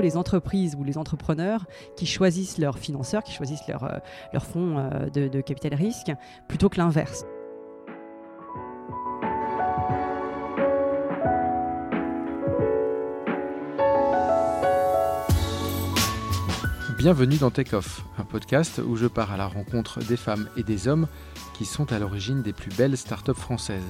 Les entreprises ou les entrepreneurs qui choisissent leurs financeurs, qui choisissent leurs euh, leur fonds euh, de, de capital risque, plutôt que l'inverse. Bienvenue dans Take Off, un podcast où je pars à la rencontre des femmes et des hommes qui sont à l'origine des plus belles startups françaises.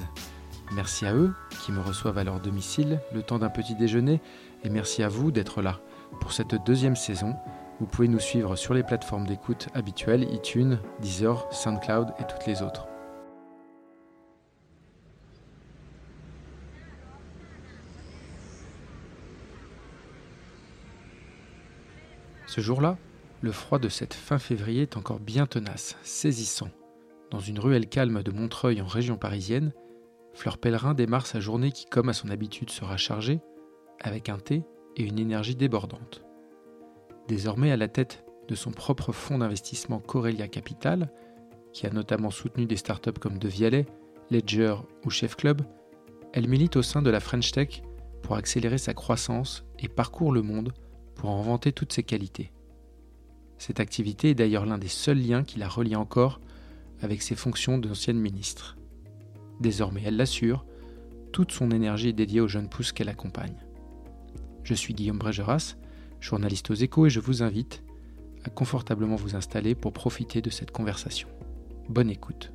Merci à eux qui me reçoivent à leur domicile le temps d'un petit déjeuner et merci à vous d'être là. Pour cette deuxième saison, vous pouvez nous suivre sur les plateformes d'écoute habituelles iTunes, Deezer, SoundCloud et toutes les autres. Ce jour-là, le froid de cette fin février est encore bien tenace, saisissant. Dans une ruelle calme de Montreuil en région parisienne, Fleur Pèlerin démarre sa journée qui, comme à son habitude, sera chargée, avec un thé et une énergie débordante. Désormais à la tête de son propre fonds d'investissement Corelia Capital, qui a notamment soutenu des startups comme De Vialet, Ledger ou Chef Club, elle milite au sein de la French Tech pour accélérer sa croissance et parcourt le monde pour en vanter toutes ses qualités. Cette activité est d'ailleurs l'un des seuls liens qui la relie encore avec ses fonctions d'ancienne ministre. Désormais, elle l'assure, toute son énergie est dédiée aux jeunes pousses qu'elle accompagne. Je suis Guillaume Brégeras, journaliste aux échos et je vous invite à confortablement vous installer pour profiter de cette conversation. Bonne écoute.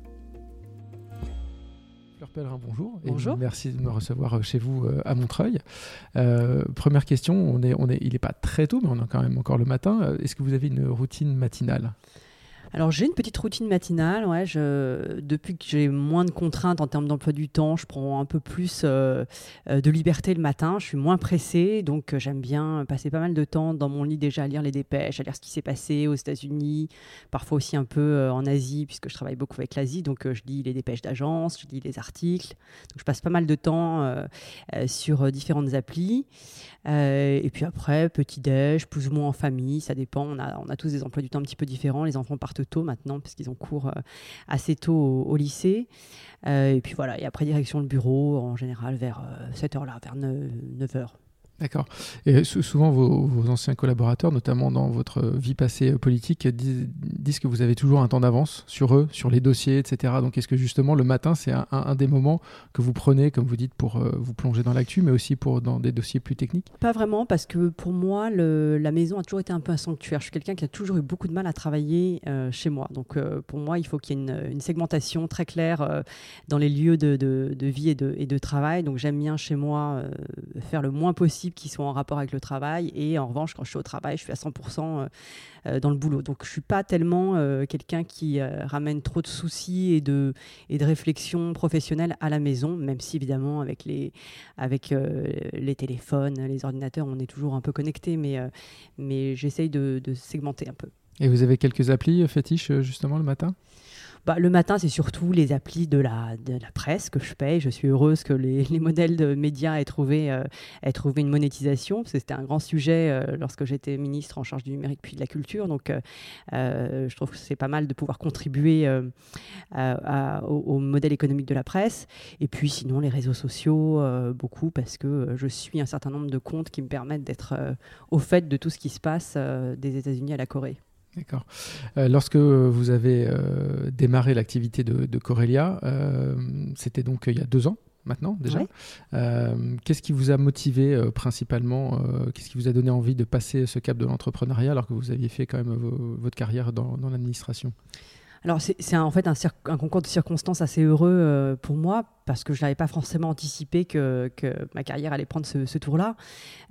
Fleur Pellerin, bonjour. Et Bonjour. merci de me recevoir chez vous euh, à Montreuil. Euh, première question, on est, on est, il n'est pas très tôt, mais on est quand même encore le matin. Euh, Est-ce que vous avez une routine matinale? Alors j'ai une petite routine matinale. Ouais, depuis que j'ai moins de contraintes en termes d'emploi du temps, je prends un peu plus euh, euh, de liberté le matin. Je suis moins pressée, donc euh, j'aime bien passer pas mal de temps dans mon lit déjà à lire les dépêches, à lire ce qui s'est passé aux États-Unis, parfois aussi un peu en Asie, puisque je travaille beaucoup avec l'Asie. Donc je lis les dépêches d'agence, je lis les articles. Donc je passe pas mal de temps sur différentes applis. Et puis après, petit déj, plus ou moins en famille, ça dépend. On a, on a tous des emplois du temps un petit peu différents. Les enfants partent tôt maintenant parce qu'ils ont cours euh, assez tôt au, lycée. Euh, et puis voilà, et après direction le bureau en général vers euh, cette heure-là, vers 9h. D'accord. Et sou- souvent, vos, anciens collaborateurs, notamment dans votre vie passée euh, politique, disent, que vous avez toujours un temps d'avance sur eux, sur les dossiers, etc. Donc, est-ce que justement, le matin, c'est un, des moments que vous prenez, comme vous dites, pour euh, vous plonger dans l'actu, mais aussi pour dans des dossiers plus techniques? Pas vraiment, parce que pour moi, la maison a toujours été un peu un sanctuaire. Je suis quelqu'un qui a toujours eu beaucoup de mal à travailler euh, chez moi. Donc pour moi, il faut qu'il y ait une, segmentation très claire dans les lieux de, vie et de, travail. Donc j'aime bien chez moi faire le moins possible qui soit en rapport avec le travail. Et en revanche, quand je suis au travail, je suis à 100% euh, euh, dans le boulot. Donc je suis pas tellement euh, quelqu'un qui ramène trop de soucis et de, et de réflexions professionnelles à la maison, même si évidemment avec les, avec les téléphones, les ordinateurs, on est toujours un peu connecté, mais, mais j'essaye de, de segmenter un peu. Et vous avez quelques applis fétiches, justement, le matin? Bah, le matin, c'est surtout les applis de la, de la presse que je paye. Je suis heureuse que les, les modèles de médias aient trouvé, euh, aient trouvé une monétisation, c'était un grand sujet euh, lorsque j'étais ministre en charge du numérique puis de la culture. Donc, euh, je trouve que c'est pas mal de pouvoir contribuer au, au modèle économique de la presse. Et puis, sinon, les réseaux sociaux, beaucoup, parce que je suis un certain nombre de comptes qui me permettent d'être au fait de tout ce qui se passe des États-Unis à la Corée. D'accord. Euh, lorsque vous avez euh, démarré l'activité de, de Corelia, euh, c'était donc il y a deux ans maintenant déjà. Qu'est-ce qui vous a motivé principalement Qu'est-ce qui vous a donné envie de passer ce cap de l'entrepreneuriat alors que vous aviez fait quand même vo- votre carrière dans, dans l'administration? Alors, c'est en fait un, concours de circonstances assez heureux pour moi parce que je n'avais pas forcément anticipé que, ma carrière allait prendre ce, tour-là.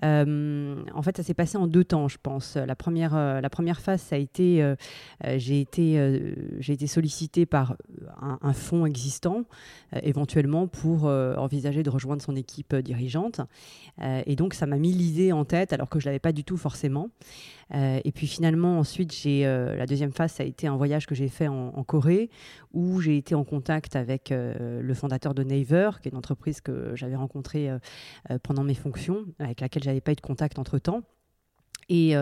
en fait, ça s'est passé en deux temps, je pense. La première, la première phase, ça a été, j'ai été, j'ai été sollicité par un, un fonds existant, éventuellement pour envisager de rejoindre son équipe dirigeante. et donc, ça m'a mis l'idée en tête, alors que je l'avais pas du tout forcément. Euh, et puis finalement, ensuite, j'ai euh, la deuxième phase, ça a été un voyage que j'ai fait en, Corée, où j'ai été en contact avec euh, le fondateur de Naver, qui est une entreprise que j'avais rencontrée pendant mes fonctions, avec laquelle j'avais pas eu de contact entre temps. Et,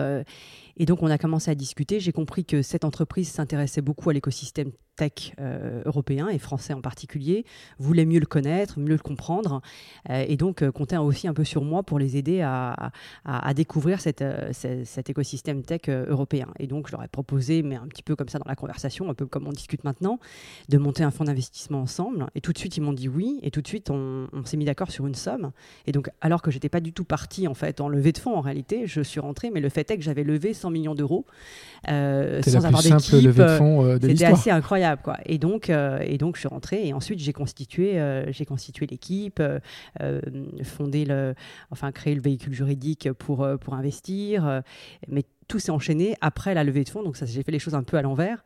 et donc, on a commencé à discuter. J'ai compris que cette entreprise s'intéressait beaucoup à l'écosystème tech euh, européen et français en particulier, voulait mieux le connaître, mieux le comprendre, euh, et donc euh, comptait aussi un peu sur moi pour les aider à, à, découvrir cette, cet écosystème tech européen. Et donc, je leur ai proposé, mais un petit peu comme ça dans la conversation, un peu comme on discute maintenant, de monter un fonds d'investissement ensemble. Et tout de suite, ils m'ont dit oui, et tout de suite, on, s'est mis d'accord sur une somme. Et donc, alors que j'étais pas du tout partie en fait en levée de fonds, en réalité, je suis rentrée, mais le fait est que j'avais levé 100 millions d'euros euh, sans avoir d'équipe. Euh, c'était assez incroyable, Et donc, euh, et donc, je suis rentrée et ensuite j'ai constitué, j'ai constitué l'équipe, fondé le, enfin créé le véhicule juridique pour pour investir, mais tout s'est enchaîné après la levée de fonds, donc ça j'ai fait les choses un peu à l'envers.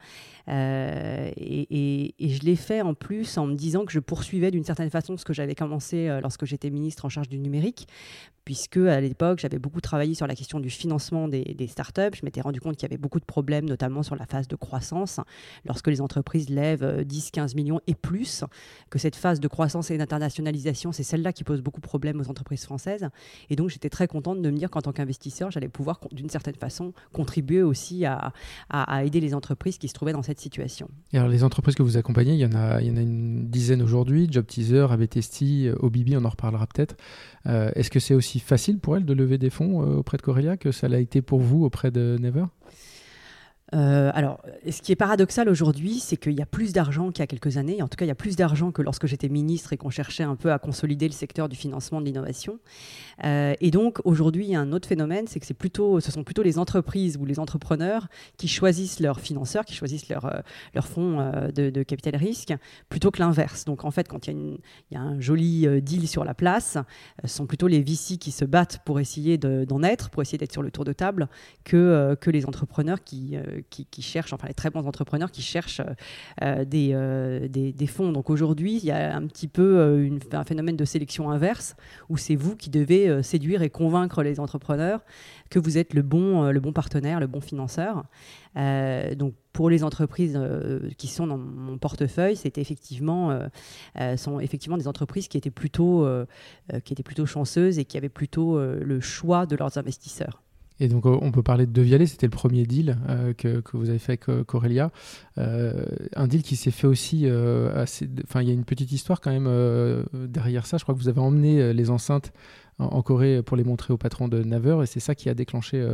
Euh, et, je l'ai fait en plus en me disant que je poursuivais d'une certaine façon ce que j'avais commencé euh, lorsque j'étais ministre en charge du numérique, puisque à l'époque j'avais beaucoup travaillé sur la question du financement des, startups. Je m'étais rendu compte qu'il y avait beaucoup de problèmes, notamment sur la phase de croissance, lorsque les entreprises lèvent 10-15 euh, millions et plus, que cette phase de croissance et d'internationalisation, c'est celle-là qui pose beaucoup de problèmes aux entreprises françaises. Et donc j'étais très contente de me dire qu'en tant qu'investisseur, j'allais pouvoir d'une certaine façon contribuer aussi à, à aider les entreprises qui se trouvaient dans cette situation. Et alors les entreprises que vous accompagnez, il y en a, y en a une dizaine aujourd'hui, Job Teaser, ABTST, Obibi, on en reparlera peut-être. Euh, est-ce que c'est aussi facile pour elles de lever des fonds euh, auprès de Corelia que ça l'a été pour vous auprès de Never? Euh, alors, ce qui est paradoxal aujourd'hui, c'est qu'il y a plus d'argent qu'il y a quelques années. En tout cas, il y a plus d'argent que lorsque j'étais ministre et qu'on cherchait un peu à consolider le secteur du financement de l'innovation. Euh, et donc, aujourd'hui, il y a un autre phénomène, c'est que c'est plutôt, ce sont plutôt les entreprises ou les entrepreneurs qui choisissent leurs financeurs, qui choisissent leur, euh, leur fonds de, capital risque, plutôt que l'inverse. Donc, en fait, quand il y, a il y a un joli deal sur la place, ce sont plutôt les VC qui se battent pour essayer d'en être, pour essayer d'être sur le tour de table, que, que les entrepreneurs qui qui, cherchent, enfin les très bons entrepreneurs qui cherchent euh, euh, des, des, fonds. Donc aujourd'hui, il y a un petit peu euh, un phénomène de sélection inverse où c'est vous qui devez séduire et convaincre les entrepreneurs que vous êtes le bon, le bon partenaire, le bon financeur. donc pour les entreprises qui sont dans mon portefeuille, c'était effectivement, sont effectivement des entreprises qui étaient plutôt, qui étaient plutôt chanceuses et qui avaient plutôt le choix de leurs investisseurs. Et donc, on peut parler de Devialet, c'était le premier deal euh, que, que, vous avez fait avec Corelia. Euh, un deal qui s'est fait aussi euh, assez. Enfin, il y a une petite histoire quand même derrière ça. Je crois que vous avez emmené les enceintes en, en, Corée pour les montrer au patron de Naver, et c'est ça qui a déclenché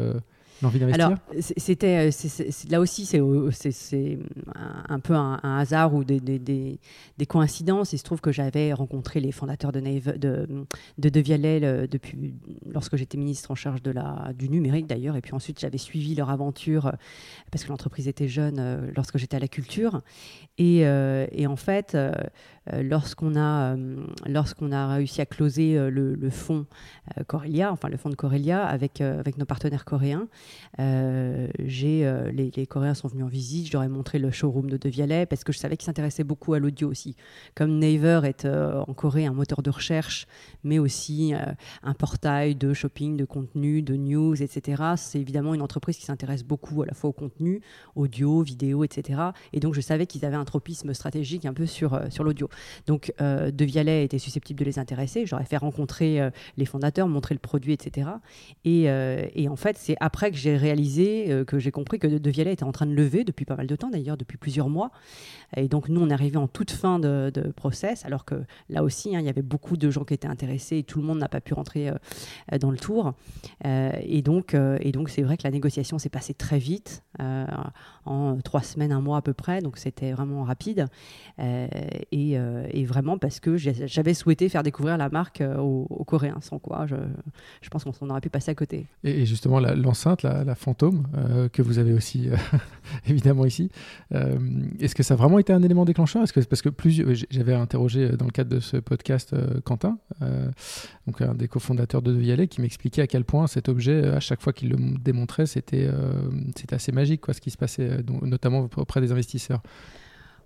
alors, c'était, euh, là aussi, c'est, un peu un, hasard ou des, des, coïncidences. Il se trouve que j'avais rencontré les fondateurs de, de, de, de depuis, lorsque j'étais ministre en charge de la, du numérique d'ailleurs. Et puis ensuite, j'avais suivi leur aventure euh, parce que l'entreprise était jeune euh, lorsque j'étais à la culture. Et, et en fait, lorsqu'on a, lorsqu'on a réussi à closer le, le fonds Corelia, enfin le fonds de Corelia avec, avec nos partenaires coréens, euh, euh, les, Coréens sont venus en visite, je leur ai montré le showroom de Devialet parce que je savais qu'ils s'intéressaient beaucoup à l'audio aussi. Comme Naver est euh, en Corée un moteur de recherche, mais aussi un portail de shopping, de contenu, de news, etc. C'est évidemment une entreprise qui s'intéresse beaucoup à la fois au contenu, audio, vidéo, etc. Et donc je savais qu'ils avaient un tropisme stratégique un peu sur, sur l'audio. Donc Devialet était susceptible de les intéresser. J'aurais fait rencontrer les fondateurs, montrer le produit, etc. Et, et en fait, c'est après que j'ai réalisé, euh, que j'ai compris que De Vialet était en train de lever depuis pas mal de temps, d'ailleurs, depuis plusieurs mois. Et donc, nous, on arrivé en toute fin de, process, alors que là aussi, hein, il y avait beaucoup de gens qui étaient intéressés et tout le monde n'a pas pu rentrer euh, dans le tour. Euh, et donc, et donc, c'est vrai que la négociation s'est passée très vite. en trois semaines, un mois à peu près. Donc c'était vraiment rapide. Et, et, vraiment parce que j'avais souhaité faire découvrir la marque aux, Coréens, sans quoi je, pense qu'on aurait pu passer à côté. Et, justement, l'enceinte, la, la, fantôme, que vous avez aussi évidemment ici, est-ce que ça a vraiment été un élément déclencheur? Que, Parce que j'avais interrogé dans le cadre de ce podcast Quentin, donc un des cofondateurs de Vialet, qui m'expliquait à quel point cet objet, à chaque fois qu'il le démontrait, c'était c'était assez magique, quoi, ce qui se passait, notamment auprès des investisseurs.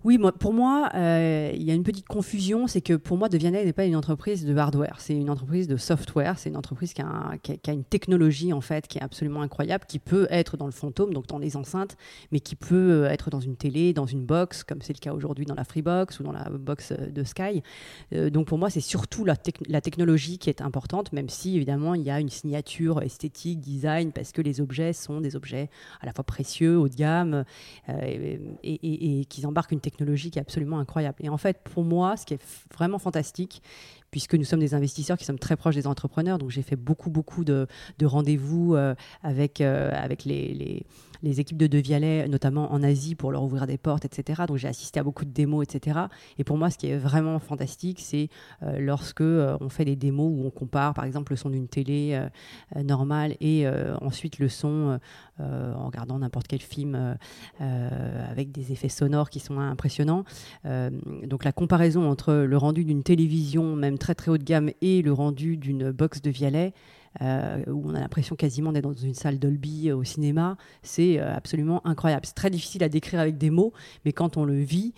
Oui, pour moi, euh, il y a une petite confusion, c'est que pour moi, Devianet n'est pas une entreprise de hardware, c'est une entreprise de software, c'est une entreprise qui a, une technologie en fait qui est absolument incroyable, qui peut être dans le fantôme, donc dans les enceintes, mais qui peut euh, être dans une télé, dans une box, comme c'est le cas aujourd'hui dans la Freebox ou dans la box euh, de Sky. donc pour moi, c'est surtout la, technologie qui est importante, même si évidemment il y a une signature esthétique, design, parce que les objets sont des objets à la fois précieux, haut de gamme, et, et, et qui embarquent une technologie qui est absolument incroyable. Et en fait, pour moi, ce qui est vraiment fantastique, puisque nous sommes des investisseurs qui sommes très proches des entrepreneurs, donc j'ai fait beaucoup, beaucoup de, rendez-vous euh, avec, euh, avec les les équipes de Devialet, notamment en Asie, pour leur ouvrir des portes, etc. Donc j'ai assisté à beaucoup de démos, etc. Et pour moi, ce qui est vraiment fantastique, c'est euh, lorsque euh, on fait des démos où on compare, par exemple, le son d'une télé normale et ensuite le son en regardant n'importe quel film avec des effets sonores qui sont impressionnants. donc la comparaison entre le rendu d'une télévision, même très très haut de gamme, et le rendu d'une box de Vialet, euh, où on a l'impression quasiment d'être dans une salle Dolby euh, au cinéma. C'est euh, absolument incroyable. C'est très difficile à décrire avec des mots, mais quand on le vit,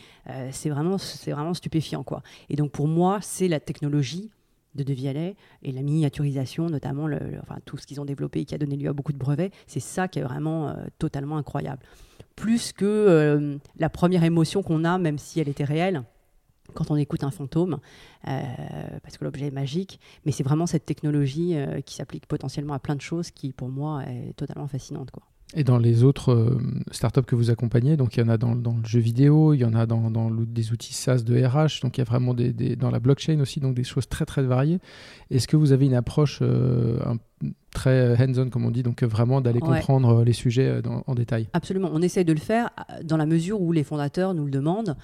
c'est vraiment, c'est vraiment stupéfiant. Quoi. Et donc pour moi, c'est la technologie de De Vialet et la miniaturisation, notamment enfin, tout ce qu'ils ont développé et qui a donné lieu à beaucoup de brevets, c'est ça qui est vraiment totalement incroyable. Plus que la première émotion qu'on a, même si elle était réelle, quand on écoute un fantôme, euh, parce que l'objet est magique, mais c'est vraiment cette technologie euh, qui s'applique potentiellement à plein de choses qui, pour moi, est totalement fascinante. Quoi. Et dans les autres euh, startups que vous accompagnez, donc il y en a dans, dans, le jeu vidéo, il y en a dans, dans des outils SaaS de RH, donc il y a vraiment des, dans la blockchain aussi, donc des choses très très variées. Est-ce que vous avez une approche un, très hands-on, comme on dit, donc vraiment d'aller comprendre les sujets en détail? Absolument, on essaie de le faire dans la mesure où les fondateurs nous le demandent.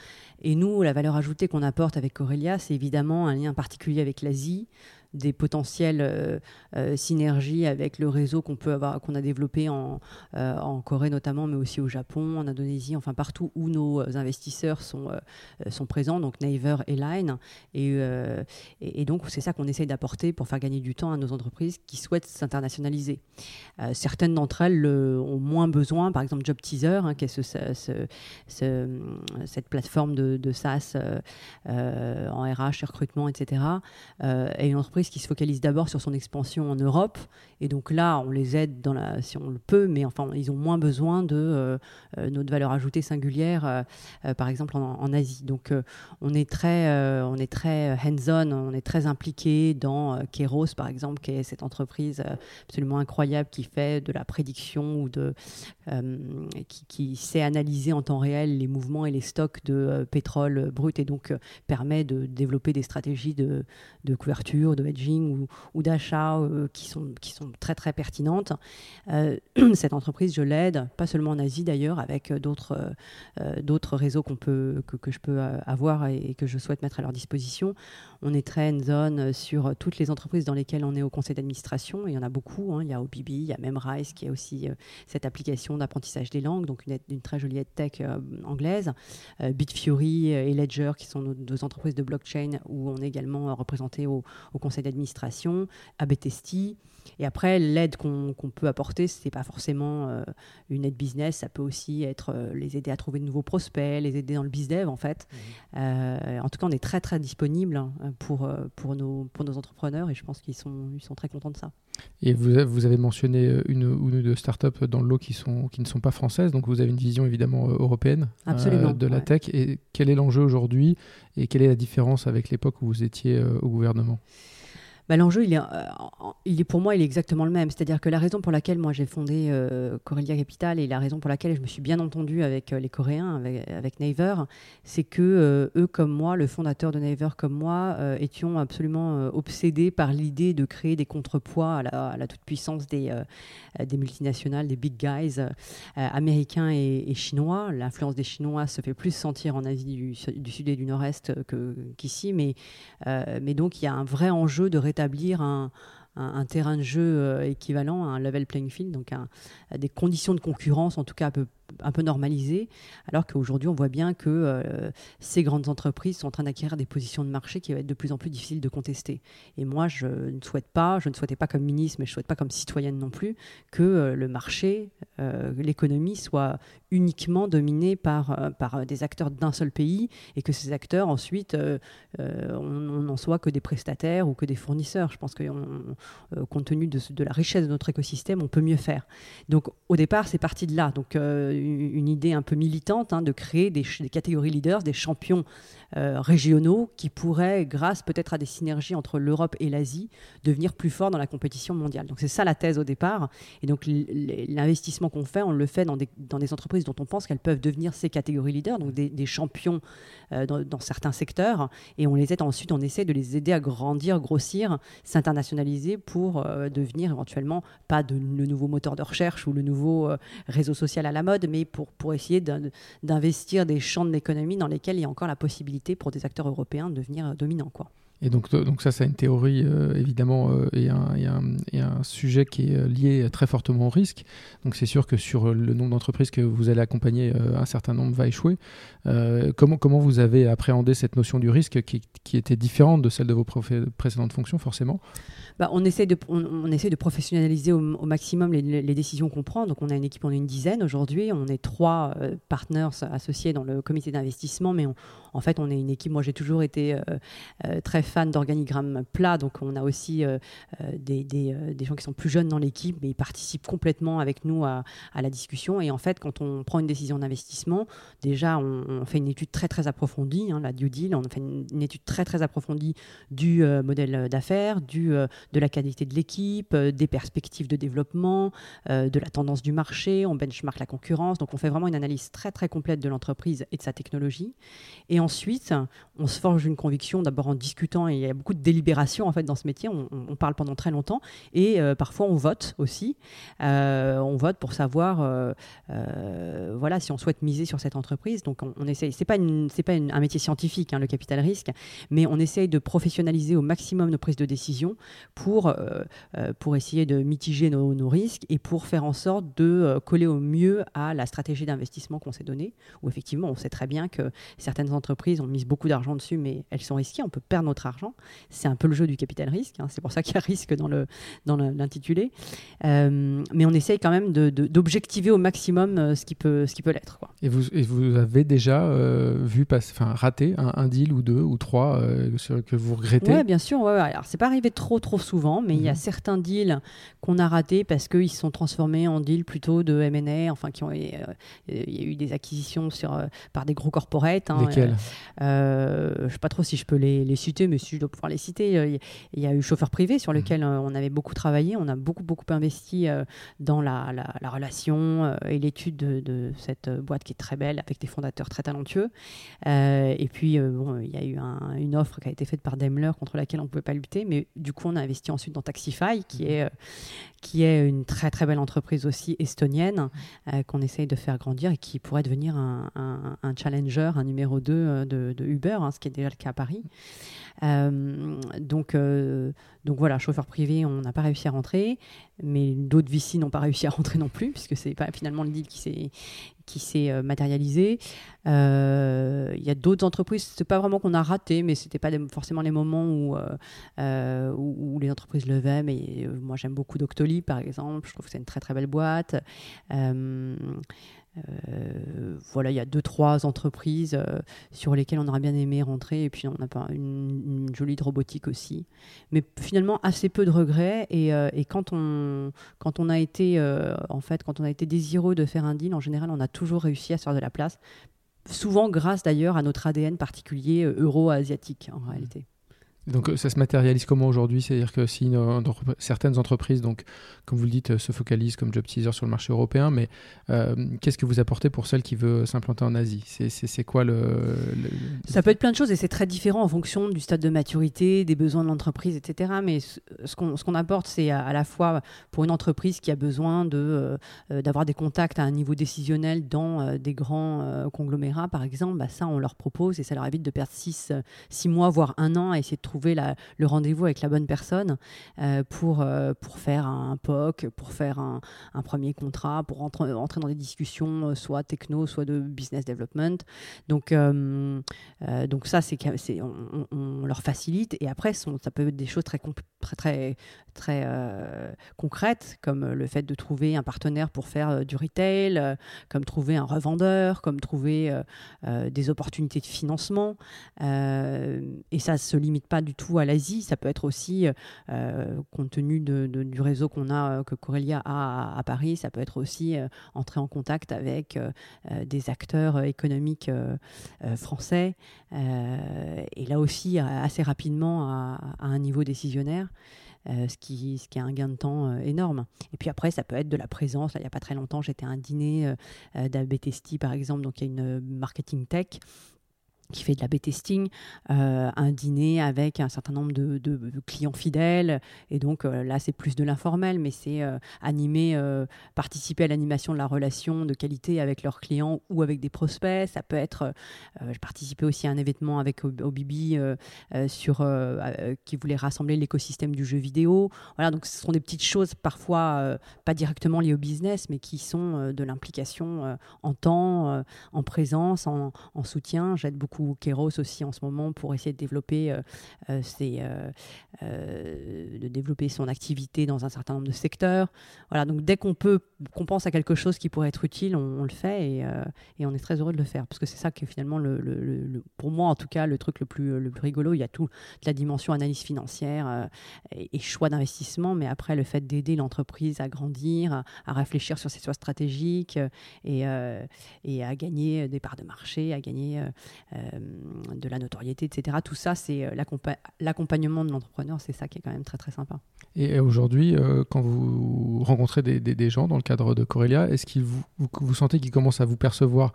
Et nous, la valeur ajoutée qu'on apporte avec Aurelia, c'est évidemment un lien particulier avec l'Asie, des potentielles euh, euh, synergies avec le réseau qu'on peut avoir, qu'on a développé en, euh, en, Corée notamment, mais aussi au Japon, en Indonésie, enfin partout où nos investisseurs sont, sont présents, donc Naver et Line. Et, et, donc c'est ça qu'on essaye d'apporter pour faire gagner du temps à nos entreprises qui souhaitent s'internationaliser. certaines d'entre elles ont moins besoin, par exemple Job Teaser, hein, qui est ce, ce, cette plateforme de, de SaaS en RH, recrutement, etc. et une entreprise qui se focalise d'abord sur son expansion en Europe. Et donc là, on les aide dans la, si on le peut, mais enfin, ils ont moins besoin de euh, euh, notre valeur ajoutée singulière, euh, par exemple en, Asie. Donc on est très, on très hands-on, on est très impliqué dans Keros, par exemple, qui est cette entreprise absolument incroyable qui fait de la prédiction ou de, qui, qui, sait analyser en temps réel les mouvements et les stocks de pétrole brut et donc permet de développer des stratégies de, de couverture, de ou, d'achat euh, qui, sont, qui sont très très pertinentes. Euh, cette entreprise, je l'aide, pas seulement en Asie d'ailleurs, avec d'autres euh, d'autres réseaux qu'on peut, que, que, je peux avoir et, que je souhaite mettre à leur disposition. On est très zone sur toutes les entreprises dans lesquelles on est au conseil d'administration. Il y en a beaucoup. Hein. Il y a OBB, il y a Memrise qui est aussi cette application d'apprentissage des langues, donc une, une très jolie tech anglaise. Bitfury et Ledger qui sont nos deux entreprises de blockchain où on est également représenté au, au conseil d'administration, à Testi. Et après, l'aide qu'on peut apporter, ce n'est pas forcément euh, une aide business, ça peut aussi être euh, les aider à trouver de nouveaux prospects, les aider dans le bizdev en fait. Mmh. Euh, en tout cas, on est très très disponible hein, pour, pour, nos, pour nos entrepreneurs et je pense qu'ils sont, ils sont très contents de ça. Et vous, vous avez mentionné une ou deux startups dans le lot qui, sont, qui ne sont pas françaises, donc vous avez une vision évidemment européenne de la tech. Et quel est l'enjeu aujourd'hui? Et quelle est la différence avec l'époque où vous étiez au gouvernement? Bah, L'enjeu, euh, il est pour moi, il est exactement le même. C'est-à-dire que la raison pour laquelle moi j'ai fondé euh, Corelia Capital et la raison pour laquelle je me suis bien entendu avec euh, les Coréens, avec, Naver, c'est que eux comme moi, le fondateur de Naver comme moi, étions absolument obsédés par l'idée de créer des contrepoids à la, toute-puissance des, des multinationales, des big guys américains et, chinois. L'influence des Chinois se fait plus sentir en Asie du, Sud et du Nord-Est qu'ici, mais donc il y a un vrai enjeu de établir un, terrain de jeu euh, équivalent à un level playing field, donc des conditions de concurrence en tout cas un peu un peu normalisé, alors qu'aujourd'hui on voit bien que euh, ces grandes entreprises sont en train d'acquérir des positions de marché qui vont être de plus en plus difficiles de contester. Et moi, je ne souhaite pas, je ne souhaitais pas comme ministre, mais je ne souhaite pas comme citoyenne non plus, que euh, le marché, euh, l'économie soit uniquement dominée par, par des acteurs d'un seul pays et que ces acteurs ensuite, on n'en soit que des prestataires ou que des fournisseurs. Je pense que compte tenu de, de, la richesse de notre écosystème, on peut mieux faire. Donc au départ, c'est parti de là. Donc une idée un peu militante hein, de créer des, catégories leaders, des champions euh, régionaux qui pourraient, grâce peut-être à des synergies entre l'Europe et l'Asie, devenir plus forts dans la compétition mondiale. Donc c'est ça la thèse au départ. Et donc l'investissement qu'on fait, on le fait dans des, entreprises dont on pense qu'elles peuvent devenir ces catégories leaders, donc des, champions euh, dans, certains secteurs. Et on les aide ensuite, on essaie de les aider à grandir, grossir, s'internationaliser pour euh, devenir éventuellement pas le nouveau moteur de recherche ou le nouveau réseau social à la mode, mais pour, essayer d'investir des champs de l'économie dans lesquels il y a encore la possibilité pour des acteurs européens de devenir dominants. Quoi. Et donc, donc ça, c'est une théorie, euh, évidemment, euh, et, un, et, un, et, un, sujet qui est lié très fortement au risque. Donc c'est sûr que sur le nombre d'entreprises que vous allez accompagner, euh, un certain nombre va échouer. comment, comment vous avez appréhendé cette notion du risque qui, était différente de celle de vos précédentes fonctions, forcément? Bah, on, essaie de, on, essaie de professionnaliser au, maximum les, décisions qu'on prend. Donc on a une équipe, on est une dizaine aujourd'hui. On est trois partenaires associés dans le comité d'investissement, mais en fait, on est une équipe. Moi, j'ai toujours été euh, euh, très fan d'organigrammes plats, donc on a aussi euh, des, des, gens qui sont plus jeunes dans l'équipe, mais ils participent complètement avec nous à, la discussion. Et en fait, quand on prend une décision d'investissement, déjà, on, fait une étude très très approfondie, la due deal. On fait une, étude très très approfondie du modèle d'affaires, du de la qualité de l'équipe, des perspectives de développement, de la tendance du marché. On benchmark la concurrence. Donc, on fait vraiment une analyse très très complète de l'entreprise et de sa technologie. Et ensuite, on se forge une conviction d'abord en discutant, il y a beaucoup de délibération en fait dans ce métier, on, parle pendant très longtemps, et euh, parfois on vote aussi. Euh, on vote pour savoir euh, voilà, si on souhaite miser sur cette entreprise. Donc on, essaye, c'est pas, c'est pas un métier scientifique, hein, le capital risque, mais on essaye de professionnaliser au maximum nos prises de décision pour, pour essayer de mitiger nos, risques et pour faire en sorte de coller au mieux à la stratégie d'investissement qu'on s'est donnée, où effectivement on sait très bien que certaines entreprises ont mis beaucoup d'argent dessus, mais elles sont risquées, on peut perdre notre argent. C'est un peu le jeu du capital risque, hein. c'est pour ça qu'il y a risque dans le dans l'intitulé. Euh, mais on essaye quand même d'objectiver au maximum euh, ce qui peut, ce qui peut l'être. Et vous, et vous avez déjà euh, vu enfin raté un, deal ou deux ou trois que vous regrettez? Oui, bien sûr. Ouais, ouais. Alors c'est pas arrivé trop trop souvent, mais il y a mhm. certains deals qu'on a ratés parce qu'ils se sont transformés en deals plutôt de M&A, enfin qui ont, il y a eu des acquisitions sur par des gros corporates. Hein, Lesquels? je ne sais pas trop si je peux les, citer, mais si je dois pouvoir les citer. Euh, il y a eu Chauffeur privé sur lequel mmh. euh, on avait beaucoup travaillé. On a beaucoup, beaucoup investi dans la, relation et l'étude de, cette boîte qui est très belle avec des fondateurs très talentueux. et puis, bon, il y a eu une offre qui a été faite par Daimler contre laquelle on ne pouvait pas lutter. Mais du coup, on a investi ensuite dans Taxify, qui mmh. est qui est une très très belle entreprise aussi estonienne qu'on essaye de faire grandir et qui pourrait devenir un, un challenger, un numéro 2 euh, de, Uber, hein, ce qui est déjà le cas à Paris. Euh, donc, euh, donc voilà, chauffeur privé, on n'a pas réussi à rentrer, mais d'autres VC n'ont pas réussi à rentrer non plus, puisque c'est pas finalement le deal qui s'est qui s'est matérialisé. Il y a d'autres entreprises, c'est pas vraiment qu'on a raté, mais c'était pas forcément les moments où, où, les entreprises levaient. Mais moi, j'aime beaucoup Doctolib, par exemple. Je trouve que c'est une très très belle boîte. Euh, voilà, il y a deux, trois entreprises euh, sur lesquelles on aurait bien aimé rentrer. Et puis, on a pas une, jolie robotique aussi. Mais finalement, assez peu de regrets. Et, euh, quand, on, quand on a été, en fait, quand on a été désireux de faire un deal, en général, on a toujours réussi à se faire de la place. Souvent grâce d'ailleurs à notre ADN particulier euro-asiatique, en réalité. Donc ça se matérialise comment aujourd'hui? C'est-à-dire que si certaines entreprises, donc comme vous le dites, se focalisent comme job teaser sur le marché européen, mais qu'est-ce que vous apportez pour celle qui veut s'implanter en Asie? C'est quoi le, Ça peut être plein de choses et c'est très différent en fonction du stade de maturité, des besoins de l'entreprise, etc. Mais ce qu'on apporte, c'est à, la fois pour une entreprise qui a besoin d'avoir des contacts à un niveau décisionnel dans des grands conglomérats, par exemple, bah, ça on leur propose et ça leur évite de perdre 6 six, mois, voire un an à essayer de trouver le rendez-vous avec la bonne personne euh, pour, euh, pour faire un POC, pour faire un, premier contrat, pour rentrer, entrer dans des discussions euh, soit techno, soit de business development. Donc, donc ça, c'est on, leur facilite. Et après, ça peut être des choses très, très, très concrètes, comme le fait de trouver un partenaire pour faire du retail, comme trouver un revendeur, comme trouver des opportunités de financement. et ça ne se limite pas du tout à l'Asie, ça peut être aussi, euh, compte tenu du réseau qu'on a, que Corelia a à, Paris, ça peut être aussi euh, entrer en contact avec euh, des acteurs économiques français, et là aussi assez rapidement à, un niveau décisionnaire. ce, qui, ce qui est un gain de temps énorme. Et puis après, ça peut être de la présence. il n'y a pas très longtemps, j'étais à un dîner d'Abetesti, par exemple, donc il y a une marketing tech qui fait de la B-testing, euh, un dîner avec un certain nombre de, clients fidèles. Et donc euh, là, c'est plus de l'informel, mais c'est euh, animer, participer à l'animation de la relation de qualité avec leurs clients ou avec des prospects. Ça peut être, je participais aussi à un événement avec Obibi sur, qui voulait rassembler l'écosystème du jeu vidéo. Voilà, donc ce sont des petites choses parfois pas directement liées au business, mais qui sont de l'implication en temps, en présence, en, en soutien. J'aide beaucoup ou Kéros aussi en ce moment pour essayer de développer, euh, euh, euh, de développer son activité dans un certain nombre de secteurs. Voilà, donc dès qu'on peut, qu'on pense à quelque chose qui pourrait être utile, on, le fait et, on est très heureux de le faire parce que c'est ça qui est finalement, le, pour moi en tout cas, le truc le plus, le plus rigolo. Il y a toute la dimension analyse financière et, choix d'investissement, mais après le fait d'aider l'entreprise à grandir, à, réfléchir sur ses choix stratégiques et, à gagner des parts de marché, à gagner de la notoriété, etc. Tout ça, c'est euh, l'accompagnement de l'entrepreneur, c'est ça qui est quand même très très sympa. Et aujourd'hui, euh, quand vous rencontrez des, gens dans le cadre de Corelia, est-ce que vous, vous, sentez qu'ils commencent à vous percevoir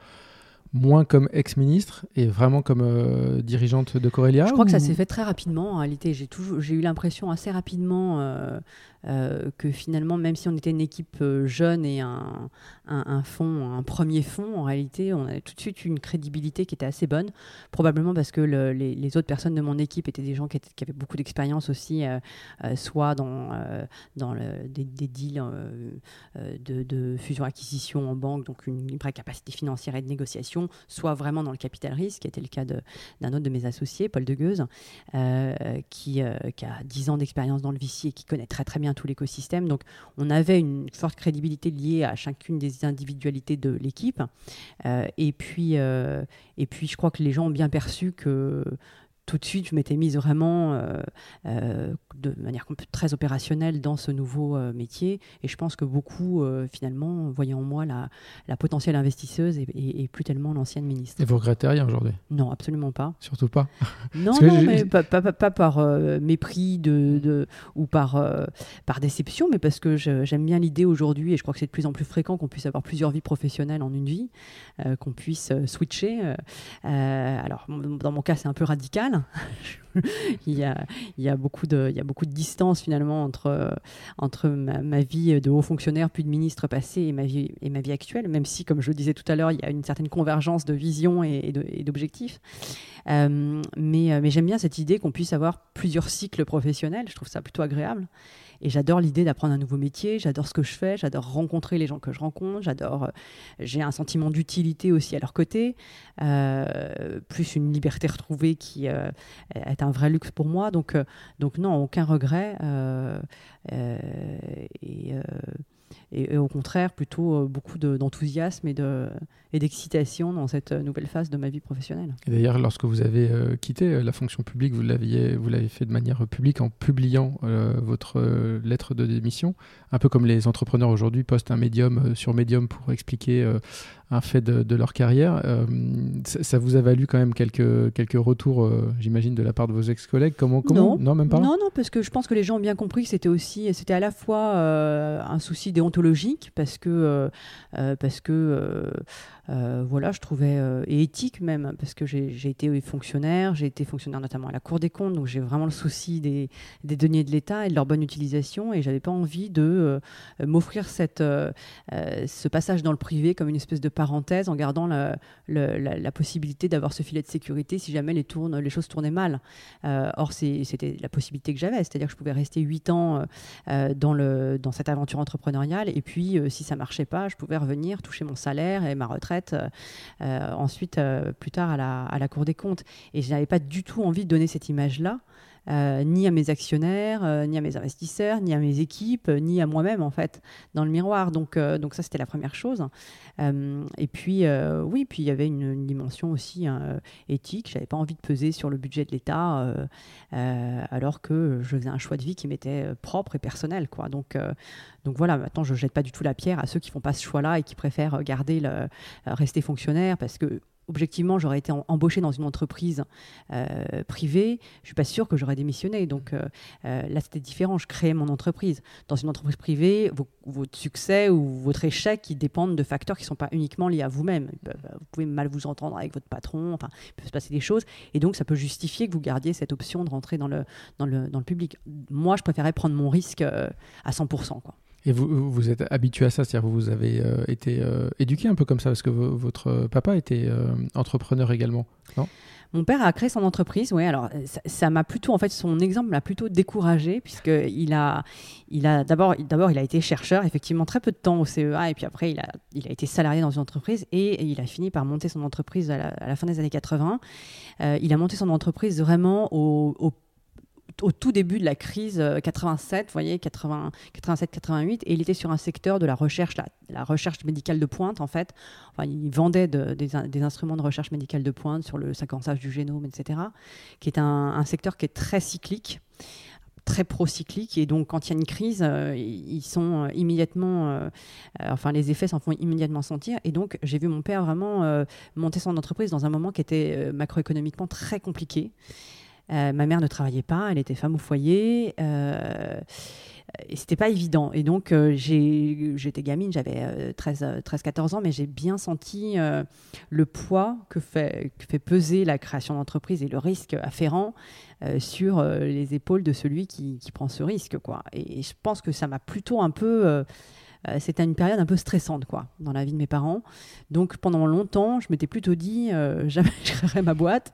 moins comme ex-ministre et vraiment comme dirigeante de Corelia Je crois que ça s'est fait très rapidement. En réalité, j'ai j'ai eu l'impression assez rapidement euh, que finalement, même si on était une équipe euh, jeune et un, un, fond, un premier fond, en réalité, on avait tout de suite une crédibilité qui était assez bonne, probablement parce que les, autres personnes de mon équipe étaient des gens qui, avaient beaucoup d'expérience aussi, euh, soit dans, dans des, deals de, de fusion-acquisition en banque, donc une vraie capacité financière et de négociation, soit vraiment dans le capital risque, qui était le cas d'un autre de mes associés, Paul Degueuse, qui, qui, a 10 ans d'expérience dans le VC et qui connaît très très bien tout l'écosystème. Donc on avait une forte crédibilité liée à chacune des individualités de l'équipe. Euh, et, euh, et puis je crois que les gens ont bien perçu que tout de suite, je m'étais mise vraiment euh, euh, de manière très opérationnelle dans ce nouveau euh, métier. Et je pense que beaucoup, finalement, voyaient en moi la, la potentielle investisseuse et, plus tellement l'ancienne ministre. Et vous regrettez rien aujourd'hui? Non, absolument pas. Surtout pas? Non, non mais pas, pas, pas, par mépris de, de, ou par, par déception, mais parce que j'aime bien l'idée aujourd'hui, et je crois que c'est de plus en plus fréquent qu'on puisse avoir plusieurs vies professionnelles en une vie, qu'on puisse switcher. alors, dans mon cas, c'est un peu radical. il, y a, beaucoup de, distance finalement entre, ma, vie de haut fonctionnaire puis de ministre passé et ma vie, et actuelle, même si, comme je le disais tout à l'heure, il y a une certaine convergence de vision et, d'objectifs. Euh, mais j'aime bien cette idée qu'on puisse avoir plusieurs cycles professionnels, je trouve ça plutôt agréable. Et j'adore l'idée d'apprendre un nouveau métier, j'adore ce que je fais, j'adore rencontrer les gens que je rencontre, j'adore. Euh, j'ai un sentiment d'utilité aussi à leur côté, euh, plus une liberté retrouvée qui euh, est un vrai luxe pour moi. Donc, donc non, aucun regret. et et, au contraire plutôt euh, beaucoup d'enthousiasme et d'excitation dans cette nouvelle phase de ma vie professionnelle. D'ailleurs, lorsque vous avez euh, quitté euh, la fonction publique, vous l'avez fait de manière publique en publiant votre lettre de démission, un peu comme les entrepreneurs aujourd'hui postent un médium sur Medium pour expliquer un fait de, leur carrière. Ça, vous a valu quand même quelques, quelques retours, j'imagine, de la part de vos ex-collègues. Comment, comment non. même pas. Non, non, parce que je pense que les gens ont bien compris que c'était aussi, c'était à la fois un souci déontologique parce que, parce que euh, voilà, je trouvais, euh, et éthique même, parce que j'ai été fonctionnaire, j'ai été fonctionnaire notamment à la Cour des comptes, donc j'ai vraiment le souci des, des deniers de l'État et de leur bonne utilisation, et j'avais pas envie de euh, m'offrir cette ce passage dans le privé comme une espèce de parenthèse en gardant la, possibilité d'avoir ce filet de sécurité si jamais les, choses tournaient mal. or, c'était la possibilité que j'avais, c'est-à-dire que je pouvais rester 8 ans dans, le, dans cette aventure entrepreneuriale, et puis si ça marchait pas, je pouvais revenir, toucher mon salaire et ma retraite euh, euh, ensuite euh, plus tard à la, à la, Cour des comptes. Et je n'avais pas du tout envie de donner cette image-là. Ni à mes actionnaires, ni à mes investisseurs, ni à mes équipes, ni à moi-même en fait dans le miroir. Donc, donc ça c'était la première chose. et puis oui, puis il y avait une, dimension aussi hein, éthique. J'avais pas envie de peser sur le budget de l'État alors que je faisais un choix de vie qui m'était propre et personnel. Donc donc voilà, maintenant je jette pas du tout la pierre à ceux qui font pas ce choix-là et qui préfèrent garder le, euh, rester fonctionnaire parce que objectivement, j'aurais été embauché dans une entreprise euh, privée, je suis pas sûre que j'aurais démissionné. Donc euh, là, c'était différent. Je créais mon entreprise. Dans une entreprise privée, votre succès ou votre échec, ils dépendent de facteurs qui ne sont pas uniquement liés à vous-même. Vous pouvez mal vous entendre avec votre patron. Enfin, il peut se passer des choses. Et donc, ça peut justifier que vous gardiez cette option de rentrer dans le, dans le, dans le public. Moi, je préférais prendre mon risque à 100%. Quoi. Et vous, vous êtes habitué à ça, c'est-à-dire que vous avez euh, été euh, éduqué un peu comme ça, parce que votre papa était euh, entrepreneur également, mon père a créé son entreprise, oui. Alors ça m'a plutôt, en fait, son exemple m'a plutôt découragé puisque il a, il a d'abord, d'abord, il a été chercheur, effectivement très peu de temps au CEA, et puis après, il a, il a été salarié dans une entreprise et, il a fini par monter son entreprise à la, fin des années 80. il a monté son entreprise vraiment au, au au tout début de la crise 87, euh, vous voyez, 87-88, et il était sur un secteur de la recherche, la, recherche médicale de pointe, en fait. Enfin, il vendait des, instruments de recherche médicale de pointe sur le séquençage du génome, etc., qui est un, secteur qui est très cyclique très procyclique et donc quand il y a une crise, euh, ils sont euh, immédiatement, enfin les effets s'en font immédiatement sentir et donc j'ai vu mon père vraiment monter son entreprise dans un moment qui était macroéconomiquement très compliqué. Euh, ma mère ne travaillait pas, elle était femme au foyer. Euh, et c'était pas évident. Et donc, euh, j'étais gamine, j'avais 13-14 ans, mais j'ai bien senti le poids que fait, peser la création d'entreprise et le risque afférent sur les épaules de celui qui, prend ce risque. Quoi. Et, je pense que ça m'a plutôt un peu c'était une période un peu stressante quoi, dans la vie de mes parents. Donc pendant longtemps, je m'étais plutôt dit, euh, jamais je créerai ma boîte.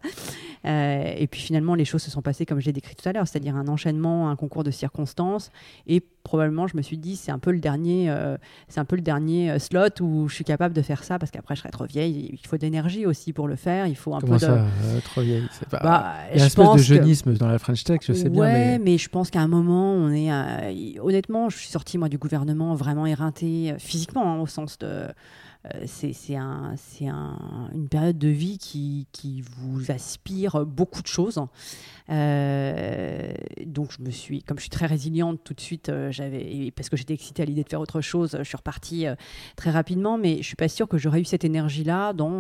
Euh, et puis finalement, les choses se sont passées comme je l'ai décrit tout à l'heure, c'est-à-dire un enchaînement, un concours de circonstances. Et probablement, je me suis dit, c'est un peu le dernier, c'est un peu le dernier slot où je suis capable de faire ça parce qu'après, je serai trop vieille. Il faut de l'énergie aussi pour le faire. Il faut un peu ça, trop vieille? Pas... Bah, Il y a une espèce de jeunisme dans la French Tech, je sais bien. Mais... mais je pense qu'à un moment, on est. Honnêtement, je suis sortie moi du gouvernement vraiment euh, physiquement, hein, au sens de. Euh, c'est un, un, une période de vie qui, qui, vous aspire beaucoup de choses. Euh, donc je me suis, comme je suis très résiliente, tout de suite, euh, j'avais, parce que j'étais excitée à l'idée de faire autre chose, je suis repartie euh, très rapidement, mais je suis pas sûre que j'aurais eu cette énergie-là dans